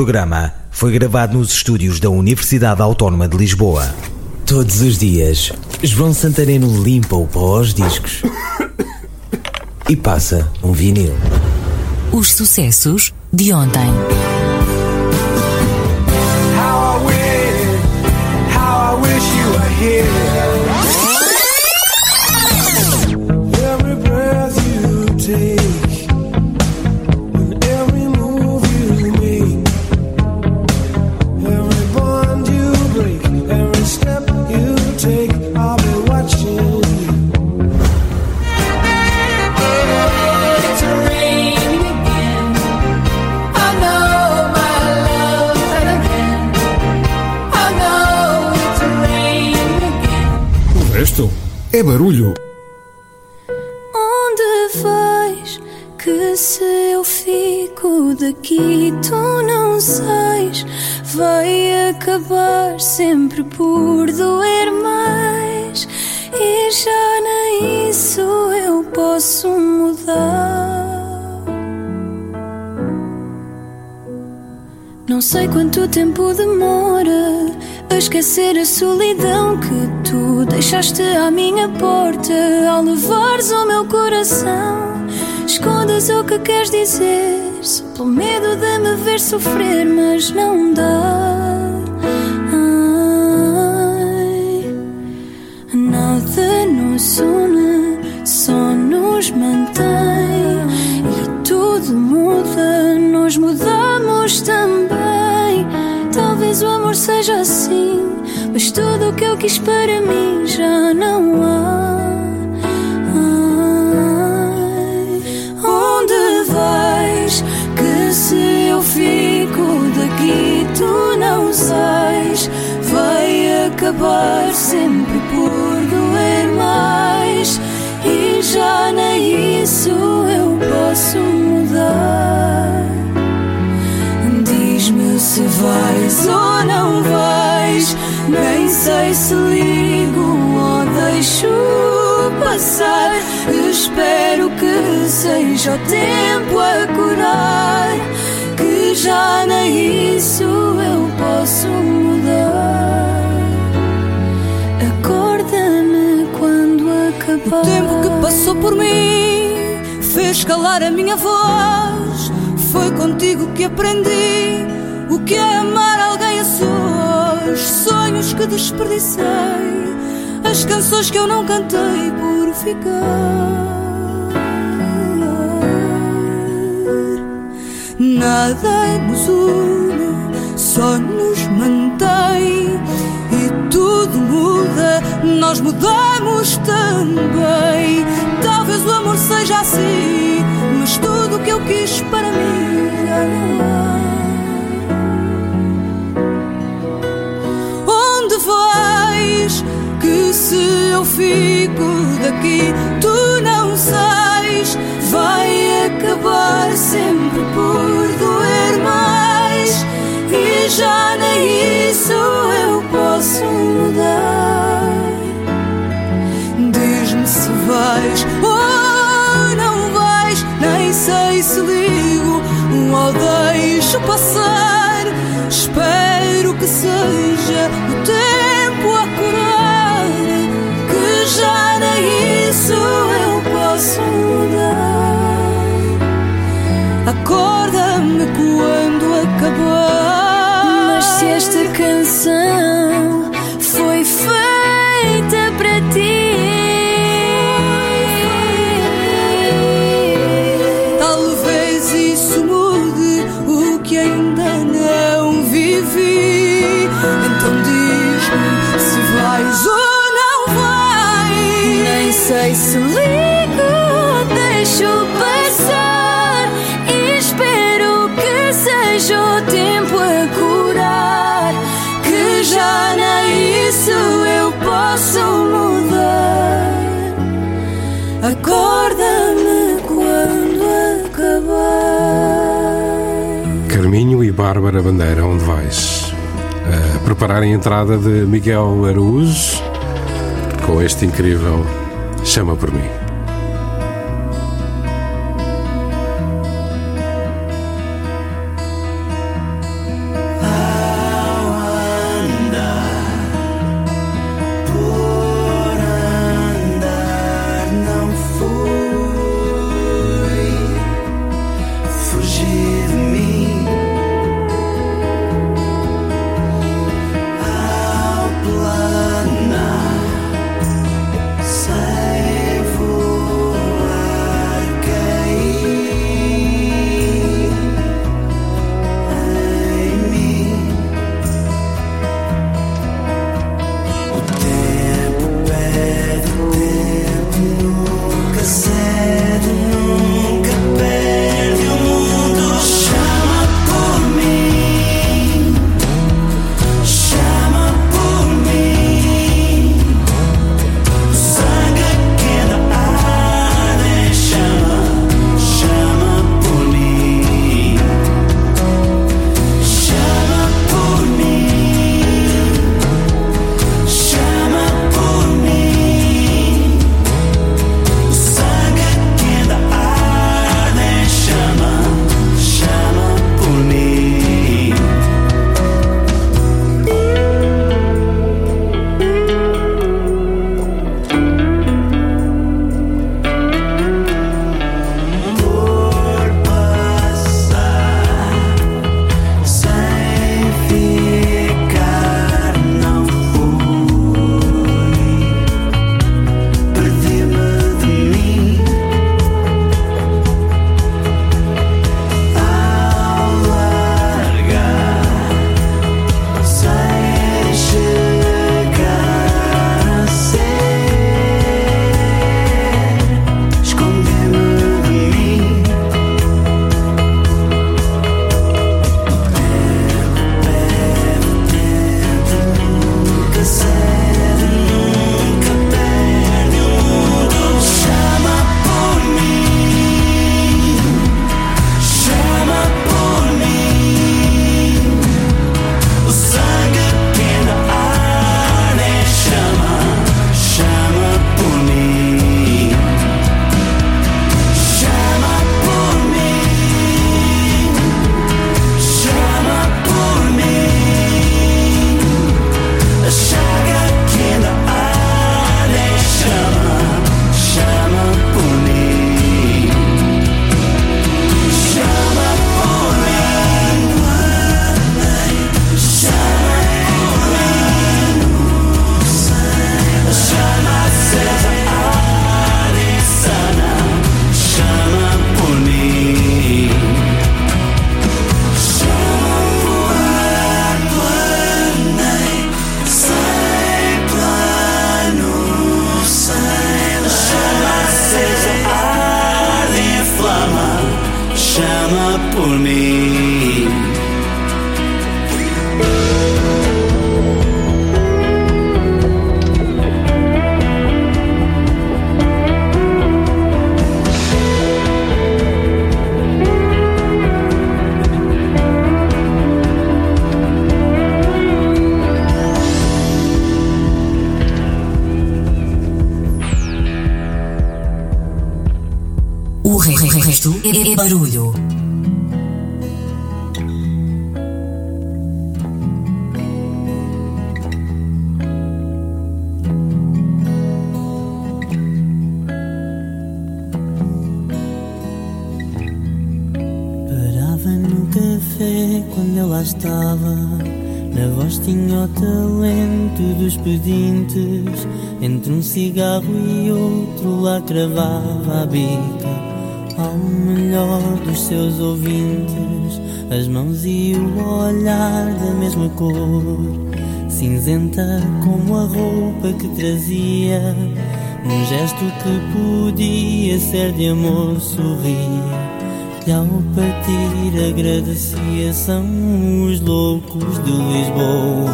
Programa foi gravado nos estúdios da Universidade Autónoma de Lisboa. Todos os dias, João Santareno limpa o pó aos discos e passa um vinil. Os sucessos de ontem. É barulho. Onde vais? Que se eu fico daqui, tu não sais. Vai acabar sempre por doer mais. E já nem isso eu posso mudar. Não sei quanto tempo demora a esquecer a solidão que tu deixaste à minha porta ao levares o meu coração. Escondes o que queres dizer, só pelo medo de me ver sofrer, mas não dá. Ai, nada nos une, só nos mantém e tudo muda, nós mudamos também. Talvez o amor seja assim, mas tudo o que eu quis para mim já não há. Ai, onde vais? Que se eu fico daqui, tu não sais. Vai acabar sempre por doer mais. E já nem isso eu posso mudar. Diz-me se vais ou não vais. Nem sei se ligo ou deixo passar. Espero que seja o tempo a curar. Que já nem isso eu posso mudar. Acorda-me quando acabar. O tempo que passou por mim fez calar a minha voz. Foi contigo que aprendi o que é amar alguém sós. Sonhos que desperdicei, as canções que eu não cantei por ficar. Nada nos une, só nos mantém. E tudo muda, nós mudamos também. Talvez o amor seja assim, mas tudo o que eu quis para mim já não. Se eu fico daqui, tu não sais. Vai acabar sempre por doer mais. E já nem isso eu posso mudar. Diz-me se vais ou não vais. Nem sei se ligo ou deixo passar. Espero que seja Bárbara Bandeira, onde vais? A preparar a entrada de Miguel Araújo com este incrível Chama por mim. Pedintes. Entre um cigarro e outro lá cravava a bica. Ao melhor dos seus ouvintes, as mãos e o olhar da mesma cor. Cinzenta como a roupa que trazia. Um gesto que podia ser de amor sorria. E ao partir agradecia São os loucos de Lisboa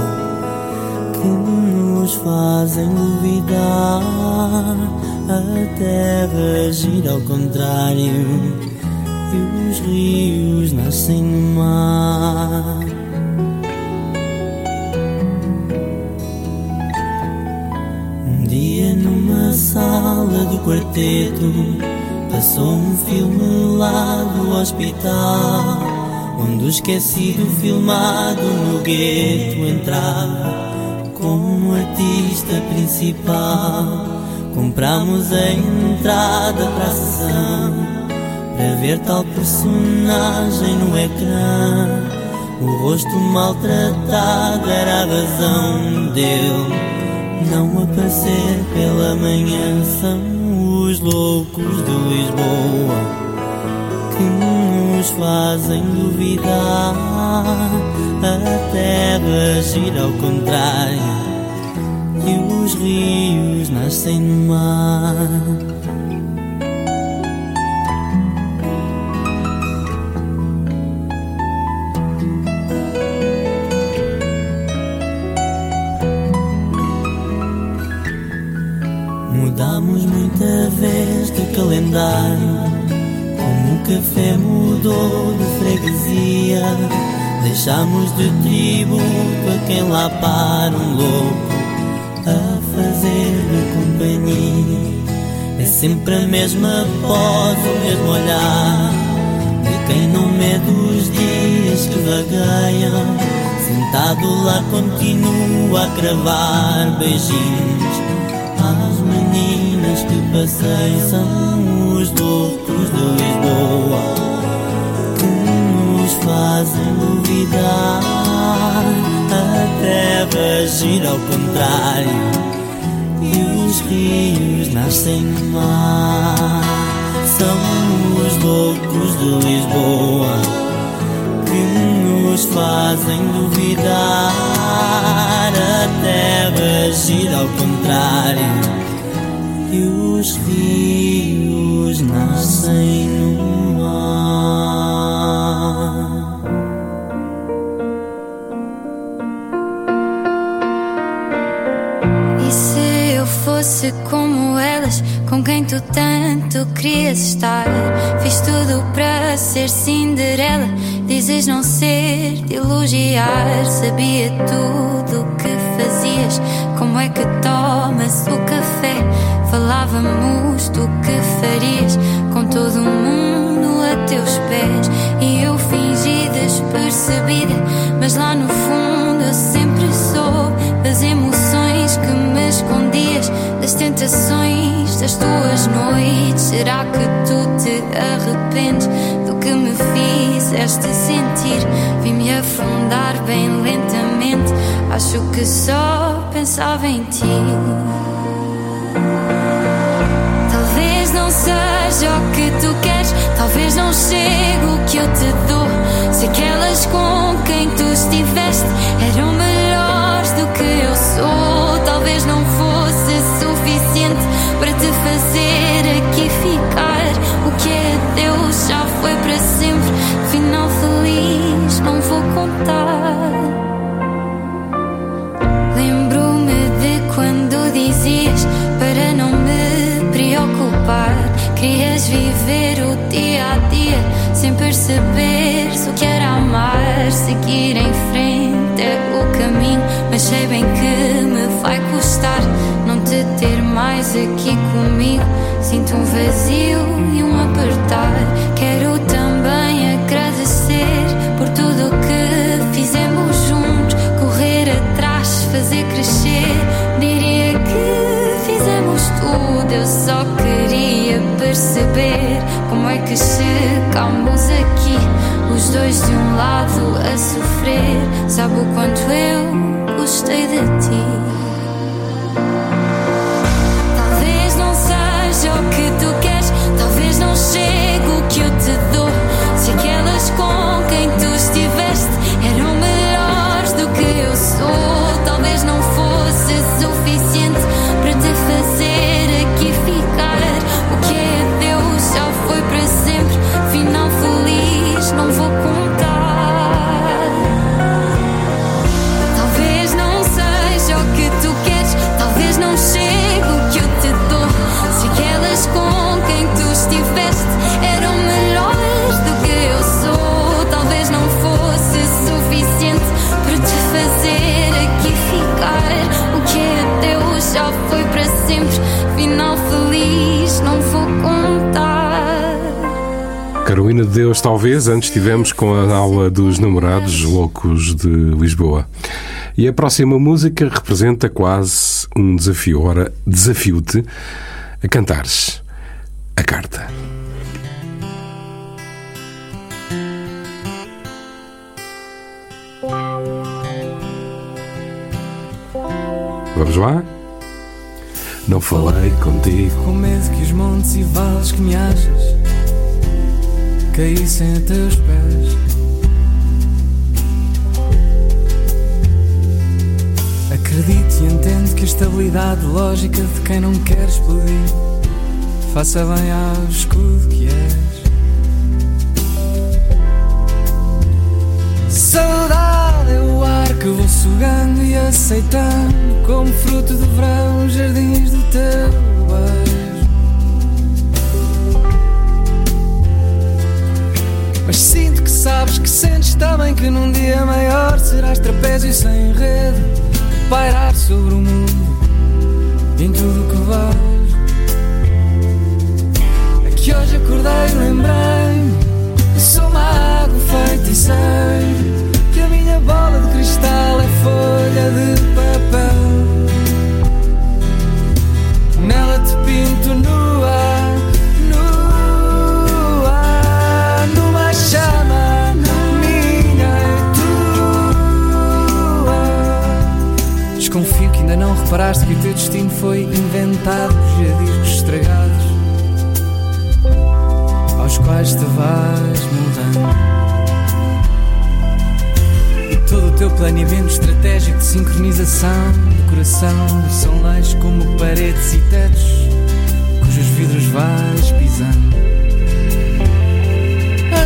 Que nos fazem duvidar. A terra gira ao contrário E os rios nascem no mar. Um dia numa sala do quarteto Passou um filme lá do hospital Onde o esquecido filmado no gueto entrava Artista principal. Compramos a entrada para a sessão Para ver tal personagem no ecrã. O rosto maltratado era a razão dele não aparecer pela manhã. São os loucos de Lisboa que nos fazem duvidar. A terra gira ao contrário rios nascem no mar. Mudamos muita vez de calendário Como o café mudou de freguesia Deixamos de tributo a quem lá para um louco A fazer-lhe É sempre a mesma pose, o mesmo olhar. De quem no meio dos dias que vagueiam Sentado lá continua a cravar beijinhos. As meninas que passei são os loucos de Lisboa que nos fazem duvidar. A terra gira ao contrário e os rios nascem no mar. São os loucos de Lisboa que nos fazem duvidar. A terra gira ao contrário e os rios nascem no mar. Fosse como elas, com quem tu tanto querias estar? Fiz tudo para ser Cinderela, dizes não ser de elogiar. Sabia tudo o que fazias, como é que tomas o café? Falávamos do que farias com todo mundo a teus pés. E eu fingi despercebida, mas lá no fundo eu sempre soube das emoções que me escondias, das tentações das tuas noites. Será que tu te arrependes do que me fizeste sentir? Vim-me afundar bem lentamente, acho que só pensava em ti. Talvez não seja o que tu queres, talvez não chegue o que eu te dou. Se aquelas com quem tu estiveste eram melhores Querias viver o dia a dia sem perceberes o que era amar. Seguir em frente é o caminho, mas sei bem que me vai custar não te ter mais aqui comigo. Sinto um vazio e um apertar. Quero também agradecer por tudo que fizemos juntos. Correr atrás, fazer crescer. Diria que fizemos tudo. Eu só queria perceber como é que chegamos aqui. Os dois de um lado a sofrer. Sabe o quanto eu gostei de ti. Carolina de Deus, talvez, antes tivemos com a aula dos namorados loucos de Lisboa. E a próxima música representa quase um desafio. Ora, desafio-te a cantares a carta. Vamos lá? Não falei contigo. Com medo que os montes e vales que me achas caíssem a teus pés. Acredito e entendo que a estabilidade lógica de quem não quer explodir faça bem ao escudo que és. Saudade é o ar que vou sugando e aceitando como fruto do verão os jardins do teu beijo. Mas sinto que sabes que sentes também que num dia maior serás trapézio sem rede, pairar sobre o mundo em tudo que vais. É que hoje acordei e lembrei-me que sou uma água que a minha bola de cristal é folha de papel. Nela te pinto nua, ainda não reparaste que o teu destino foi inventado de discos estragados aos quais te vais mudando. E todo o teu planeamento estratégico de sincronização, decoração, são leis como paredes e tetos, cujos vidros vais pisando.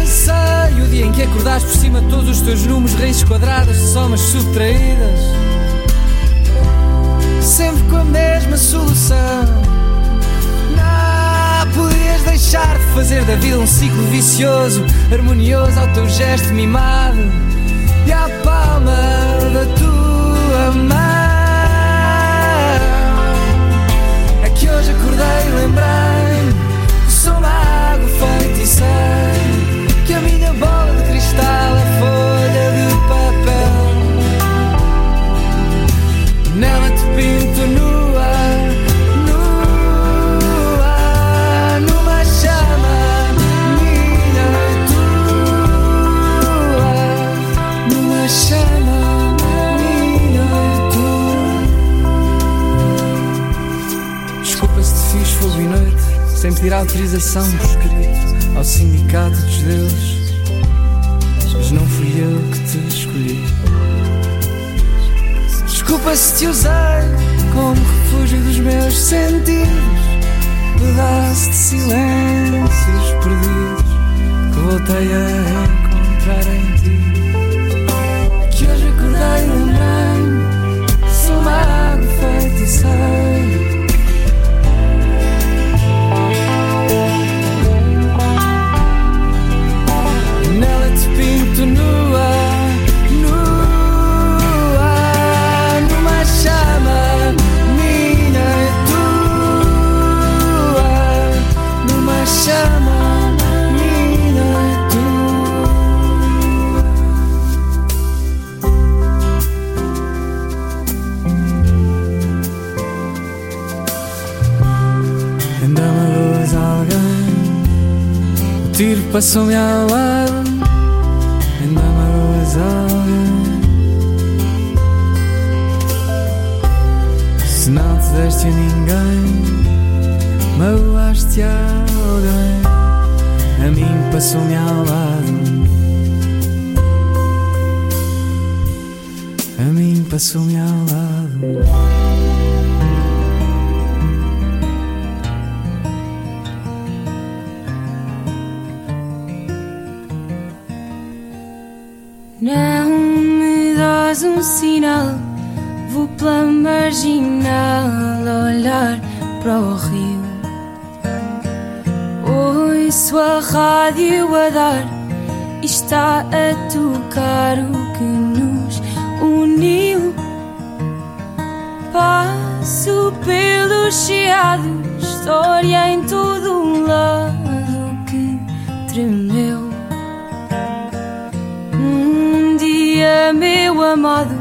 Anseio o dia em que acordaste por cima todos os teus números, raízes quadradas somas subtraídas, sempre com a mesma solução. Não podias deixar de fazer da vida um ciclo vicioso, harmonioso ao teu gesto mimado e à palma da tua mão. É que hoje acordei e lembrei-me que sou uma água sei que a minha bola de cristal pedir autorização por escrito ao sindicato dos deuses, mas não fui eu que te escolhi. Desculpa se te usei como refúgio dos meus sentidos, pedaço de silêncios perdidos que voltei a encontrar em ti. Que hoje acordei e lembrei-me, sou uma água feita tiro passou-me ao lado Ainda me alguém Se não te deste a ninguém Magoaste-a a mim passou-me ao lado A mim passou-me ao lado Não me dás um sinal, vou pela marginal olhar para o rio. Ouço a rádio a dar e está a tocar o que nos uniu. Passo pelos chiados, história em todo um lado que tremeu. Um dia, meu amado,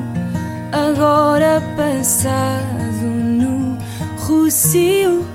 agora passado no Rocio.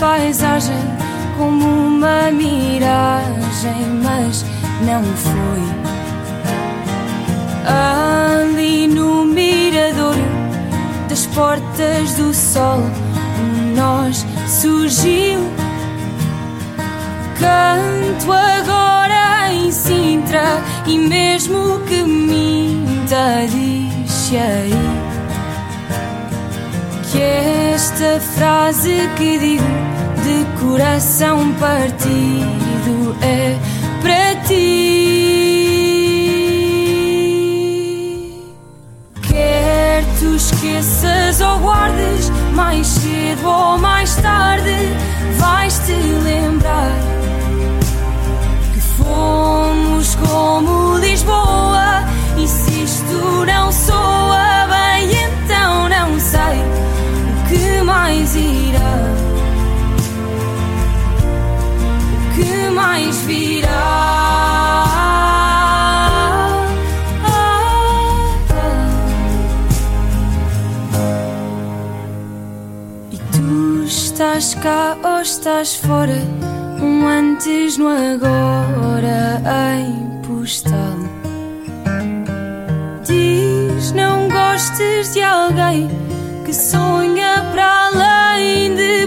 Paisagem como uma miragem, mas não foi. Ali no miradouro das portas do sol, um nós surgiu. Canto agora em Sintra e mesmo que minta, diz aí que esta frase que digo de coração partido é para ti. Quer tu esqueças ou guardes, mais cedo ou mais tarde, vais-te lembrar que fomos como Lisboa. E se isto não soa bem, então não sei o que mais irá. Mais virá? E tu estás cá ou estás fora? Um antes no agora em postal. Diz não gostes de alguém que sonha para além de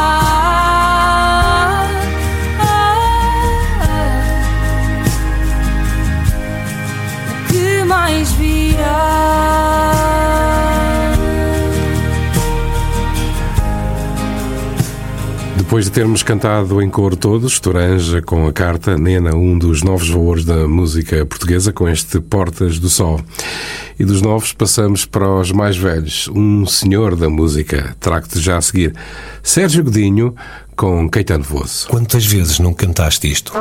Depois de termos cantado em cor todos, Toranja com a carta, Nena, um dos novos valores da música portuguesa, com este Portas do Sol. E dos novos passamos para os mais velhos, um senhor da música. Trago-te já a seguir Sérgio Godinho com Caetano Veloso. Quantas vezes não cantaste isto?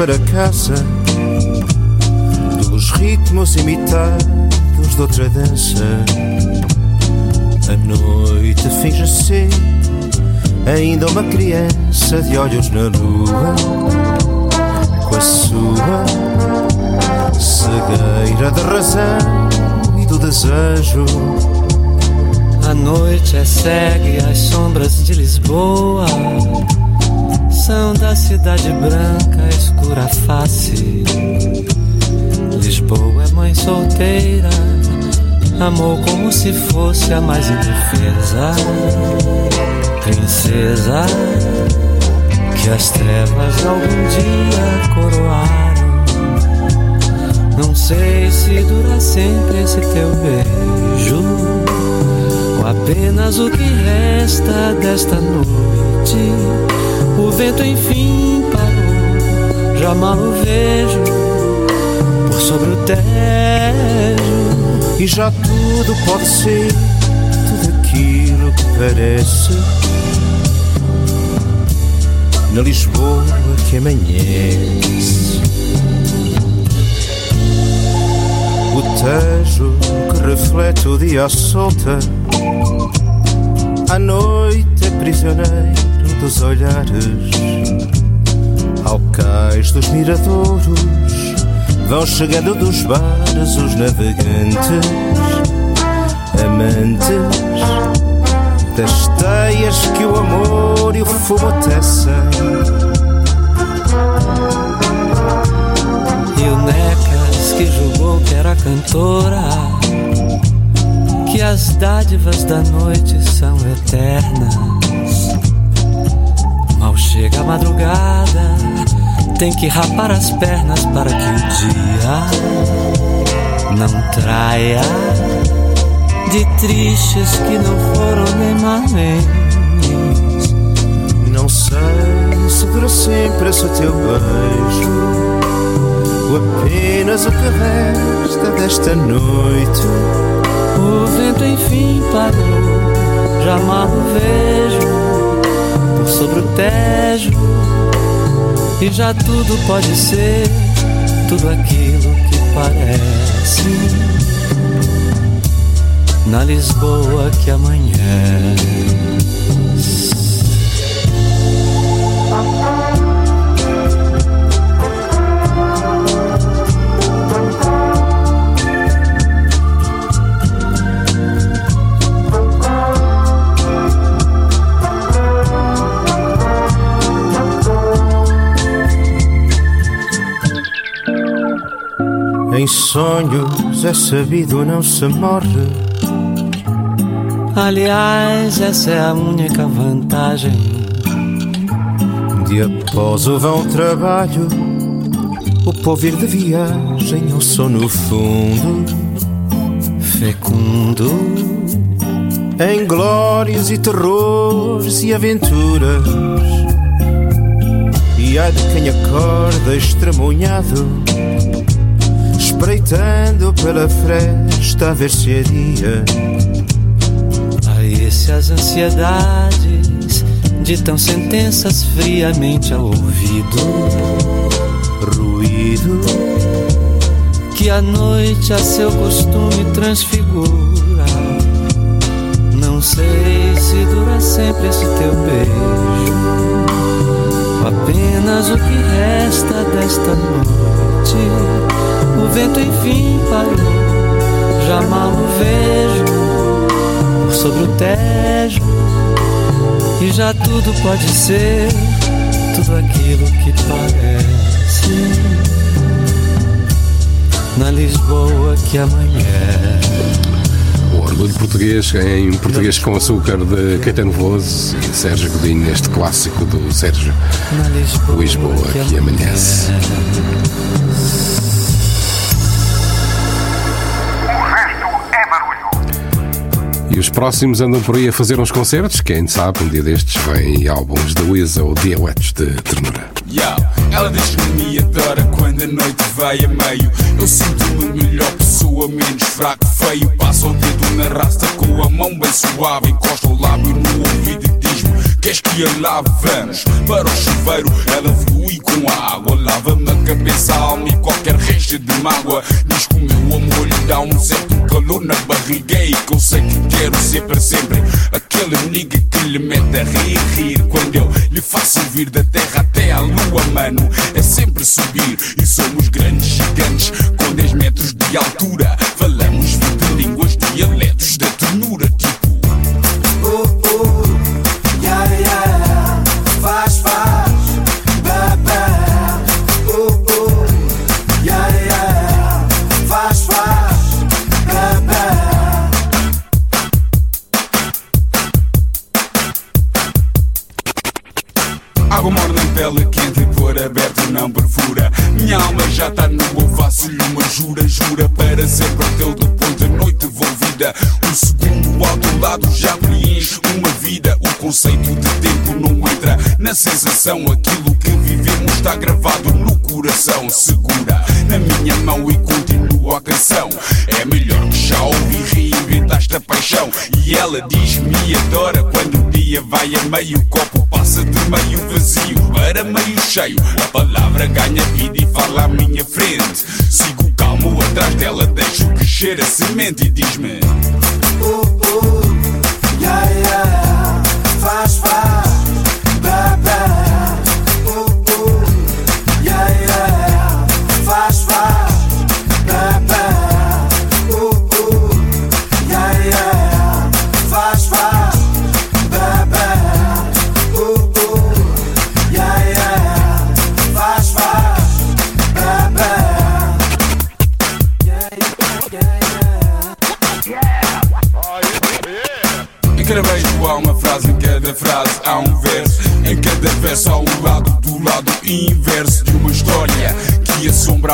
Para casa. Dos ritmos imitados de outra dança. A noite finge ser Ainda uma criança de olhos na lua. Com a sua cegueira da razão e do desejo. A noite é cega e as sombras de Lisboa da cidade branca, escura face. Lisboa é mãe solteira, amou como se fosse a mais indefesa. Princesa que as trevas algum dia coroaram. Não sei se dura sempre esse teu beijo, ou apenas o que resta desta noite. O vento enfim parou, já mal o vejo por sobre o tejo. E já tudo pode ser, tudo aquilo que parece. Na Lisboa que amanhece. O Tejo que reflete o dia à solta. À noite prisioneiro dos olhares. Ao cais dos miradouros vão chegando dos bares os navegantes, amantes das teias que o amor e o fumo tecem. E o Necas que julgou que era cantora, que as dádivas da noite são eternas. Chega a madrugada, tem que rapar as pernas para que o dia não traia de tristes que não foram nem marrens. Não sei se dura sempre esse teu beijo, ou apenas o que resta desta noite. O vento enfim parou, já mal por sobre o tejo. E já tudo pode ser, tudo aquilo que parece. Na Lisboa que amanhece. Em sonhos é sabido não se morre. Aliás, essa é a única vantagem. De após o vão trabalho, o povo ir de viagem, eu sou no fundo fecundo em glórias e terrores e aventuras. E há de quem acorda estremunhado, espreitando pela fresta a ver se é dia. Aí se as ansiedades ditam sentenças friamente ao ouvido. Ruído que a noite a seu costume transfigura. Não sei se dura sempre esse teu beijo, ou apenas o que resta desta noite. O vento enfim parou, já mal o vejo por sobre o tejo. E já tudo pode ser, tudo aquilo que parece. Na Lisboa que amanhã. O orgulho português em português com açúcar de Caetano Veloso e Sérgio Godinho, neste clássico do Sérgio Lisboa, Lisboa que amanhece. E os próximos andam por aí a fazer uns concertos. Quem sabe, um dia destes vem álbuns da Wiza ou Diawetes de ternura. Yo, ela diz que me adora quando a noite vai a meio. Eu sinto-me melhor pessoa, menos fraco, feio. O dedo na com a mão bem suave, encosta o lábio no ouvido e diz-me: Queres que a vamos Para o chuveiro ela flui com a água. Lava-me a cabeça, a alma e qualquer resto de mágoa. Diz que o meu amor lhe dá um certo calor na barriga E que eu sei que quero ser para sempre Aquele nigga que lhe mete a rir, rir. Quando eu lhe faço vir da terra até à lua, mano É sempre subir. E somos grandes gigantes Com 10 metros de altura na sensação. Aquilo que vivemos está gravado no coração. Segura na minha mão e continua a canção. É melhor que já ouvi reinventaste a paixão. E ela diz-me adora. Quando o dia vai a meio O copo passa de meio vazio. Para meio cheio A palavra ganha vida e fala à minha frente. Sigo calmo atrás dela, deixo crescer a semente e diz-me Uh, uh, yeah, yeah, faz, faz,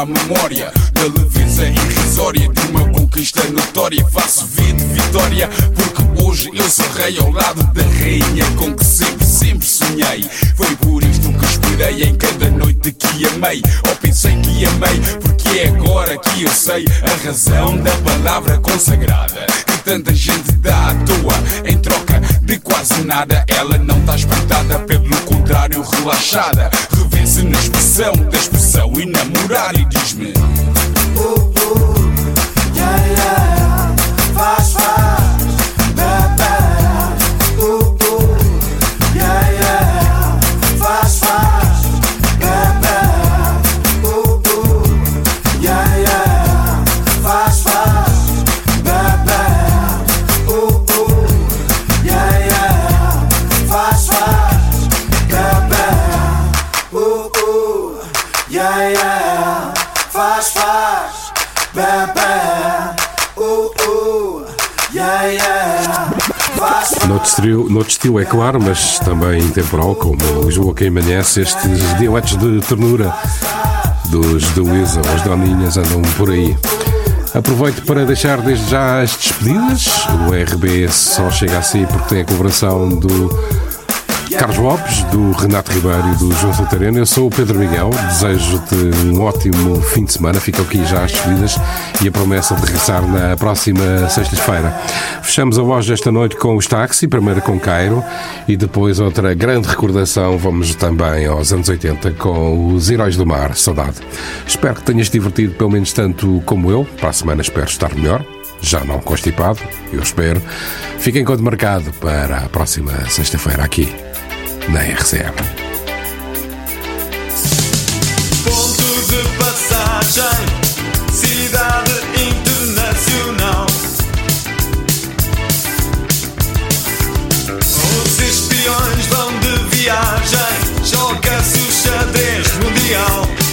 memória. Da leveza irrisória de uma conquista notória. Faço V de vitória porque hoje eu sou rei Ao lado da rainha com que sempre, sempre sonhei. Foi por isto que esperei em cada noite que amei. Ou pensei que amei porque é agora que eu sei A razão da palavra consagrada. Que tanta gente dá à toa Em troca de quase nada. Ela não está espantada, pelo contrário relaxada Na expressão da expressão e namorar e diz-me. Uh, uh, yeah, yeah, Noutro estilo, noutro estilo é claro, mas também temporal, como Lisboa que amanhece, estes dialetos de ternura dos de Luísa, as doninhas andam por aí. Aproveito para deixar desde já as despedidas. O RB só chega assim porque tem a colaboração do Carlos Lopes, do Renato Ribeiro e do João Santareno. Eu sou o Pedro Miguel. Desejo-te um ótimo fim de semana. Ficam aqui já as despedidas e a promessa de regressar na próxima sexta-feira. Fechamos a voz desta noite com os táxi, primeiro com Cairo e depois outra grande recordação. Vamos também aos anos 80 com os Heróis do Mar. Saudade. Espero que tenhas divertido pelo menos tanto como eu. Para a semana espero estar melhor. Já não constipado, eu espero. Fiquem com marcado para a próxima sexta-feira aqui na RCM. Ponto de passagem, cidade internacional. Os espiões vão de viagem, joga-se o xadrez mundial.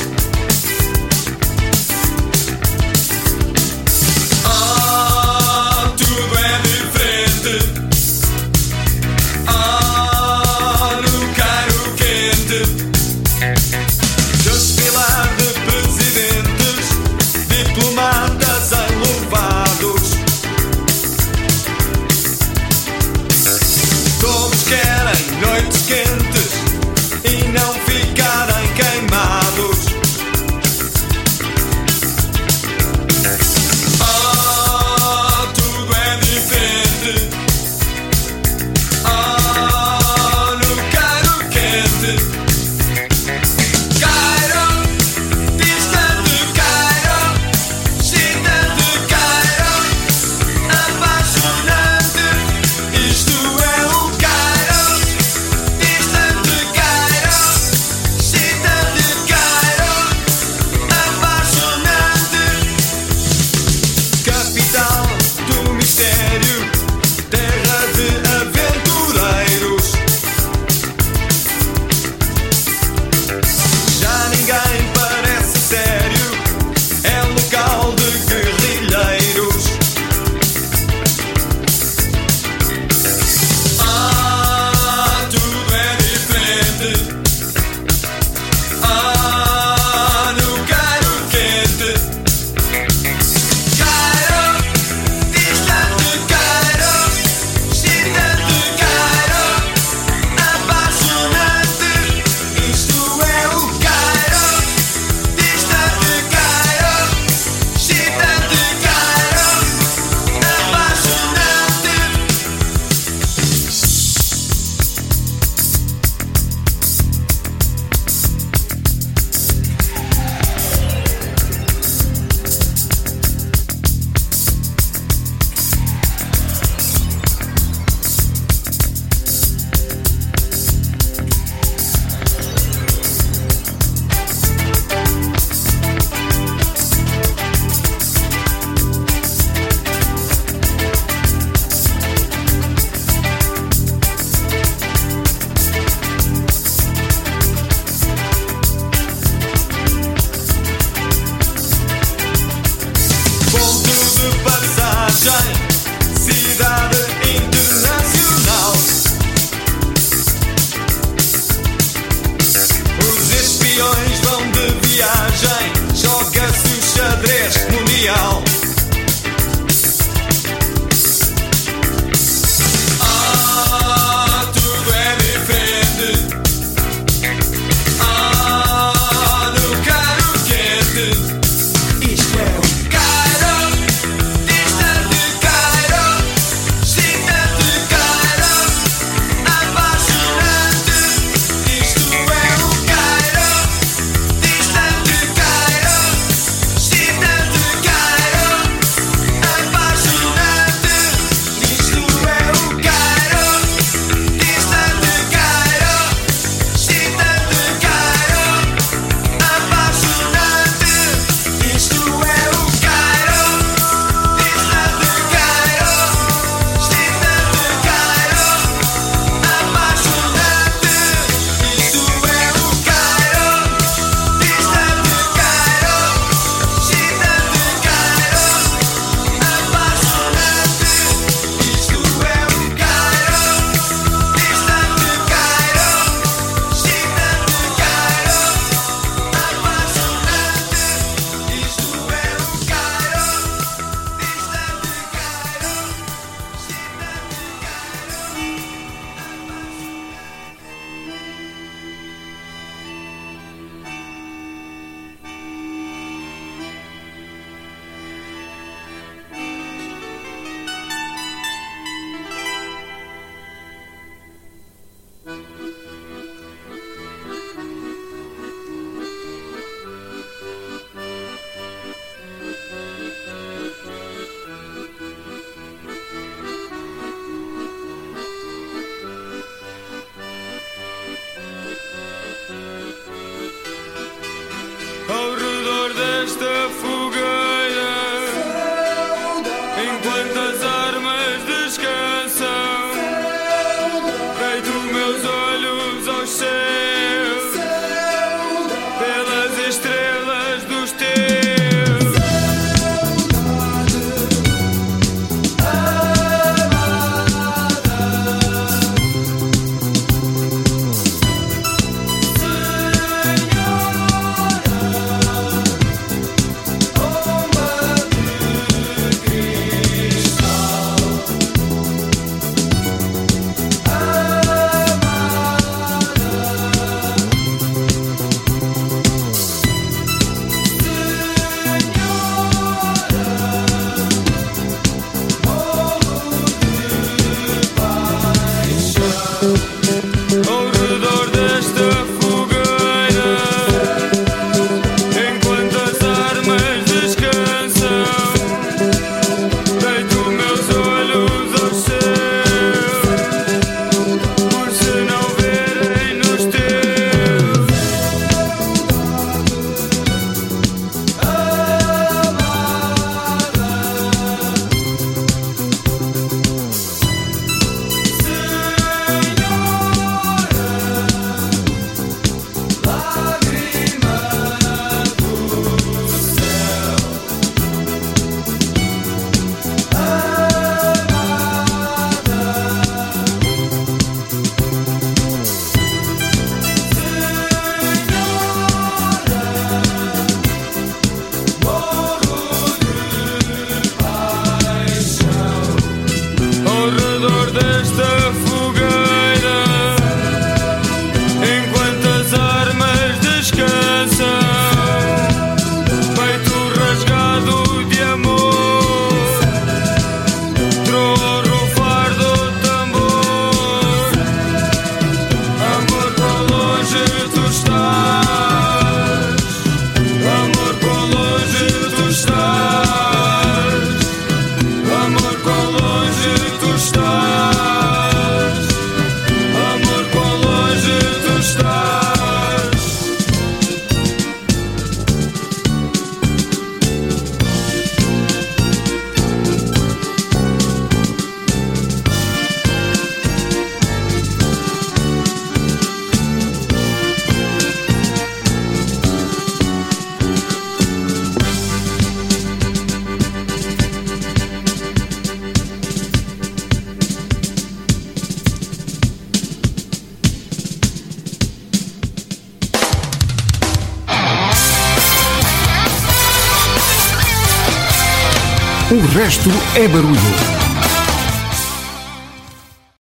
Resto é barulho.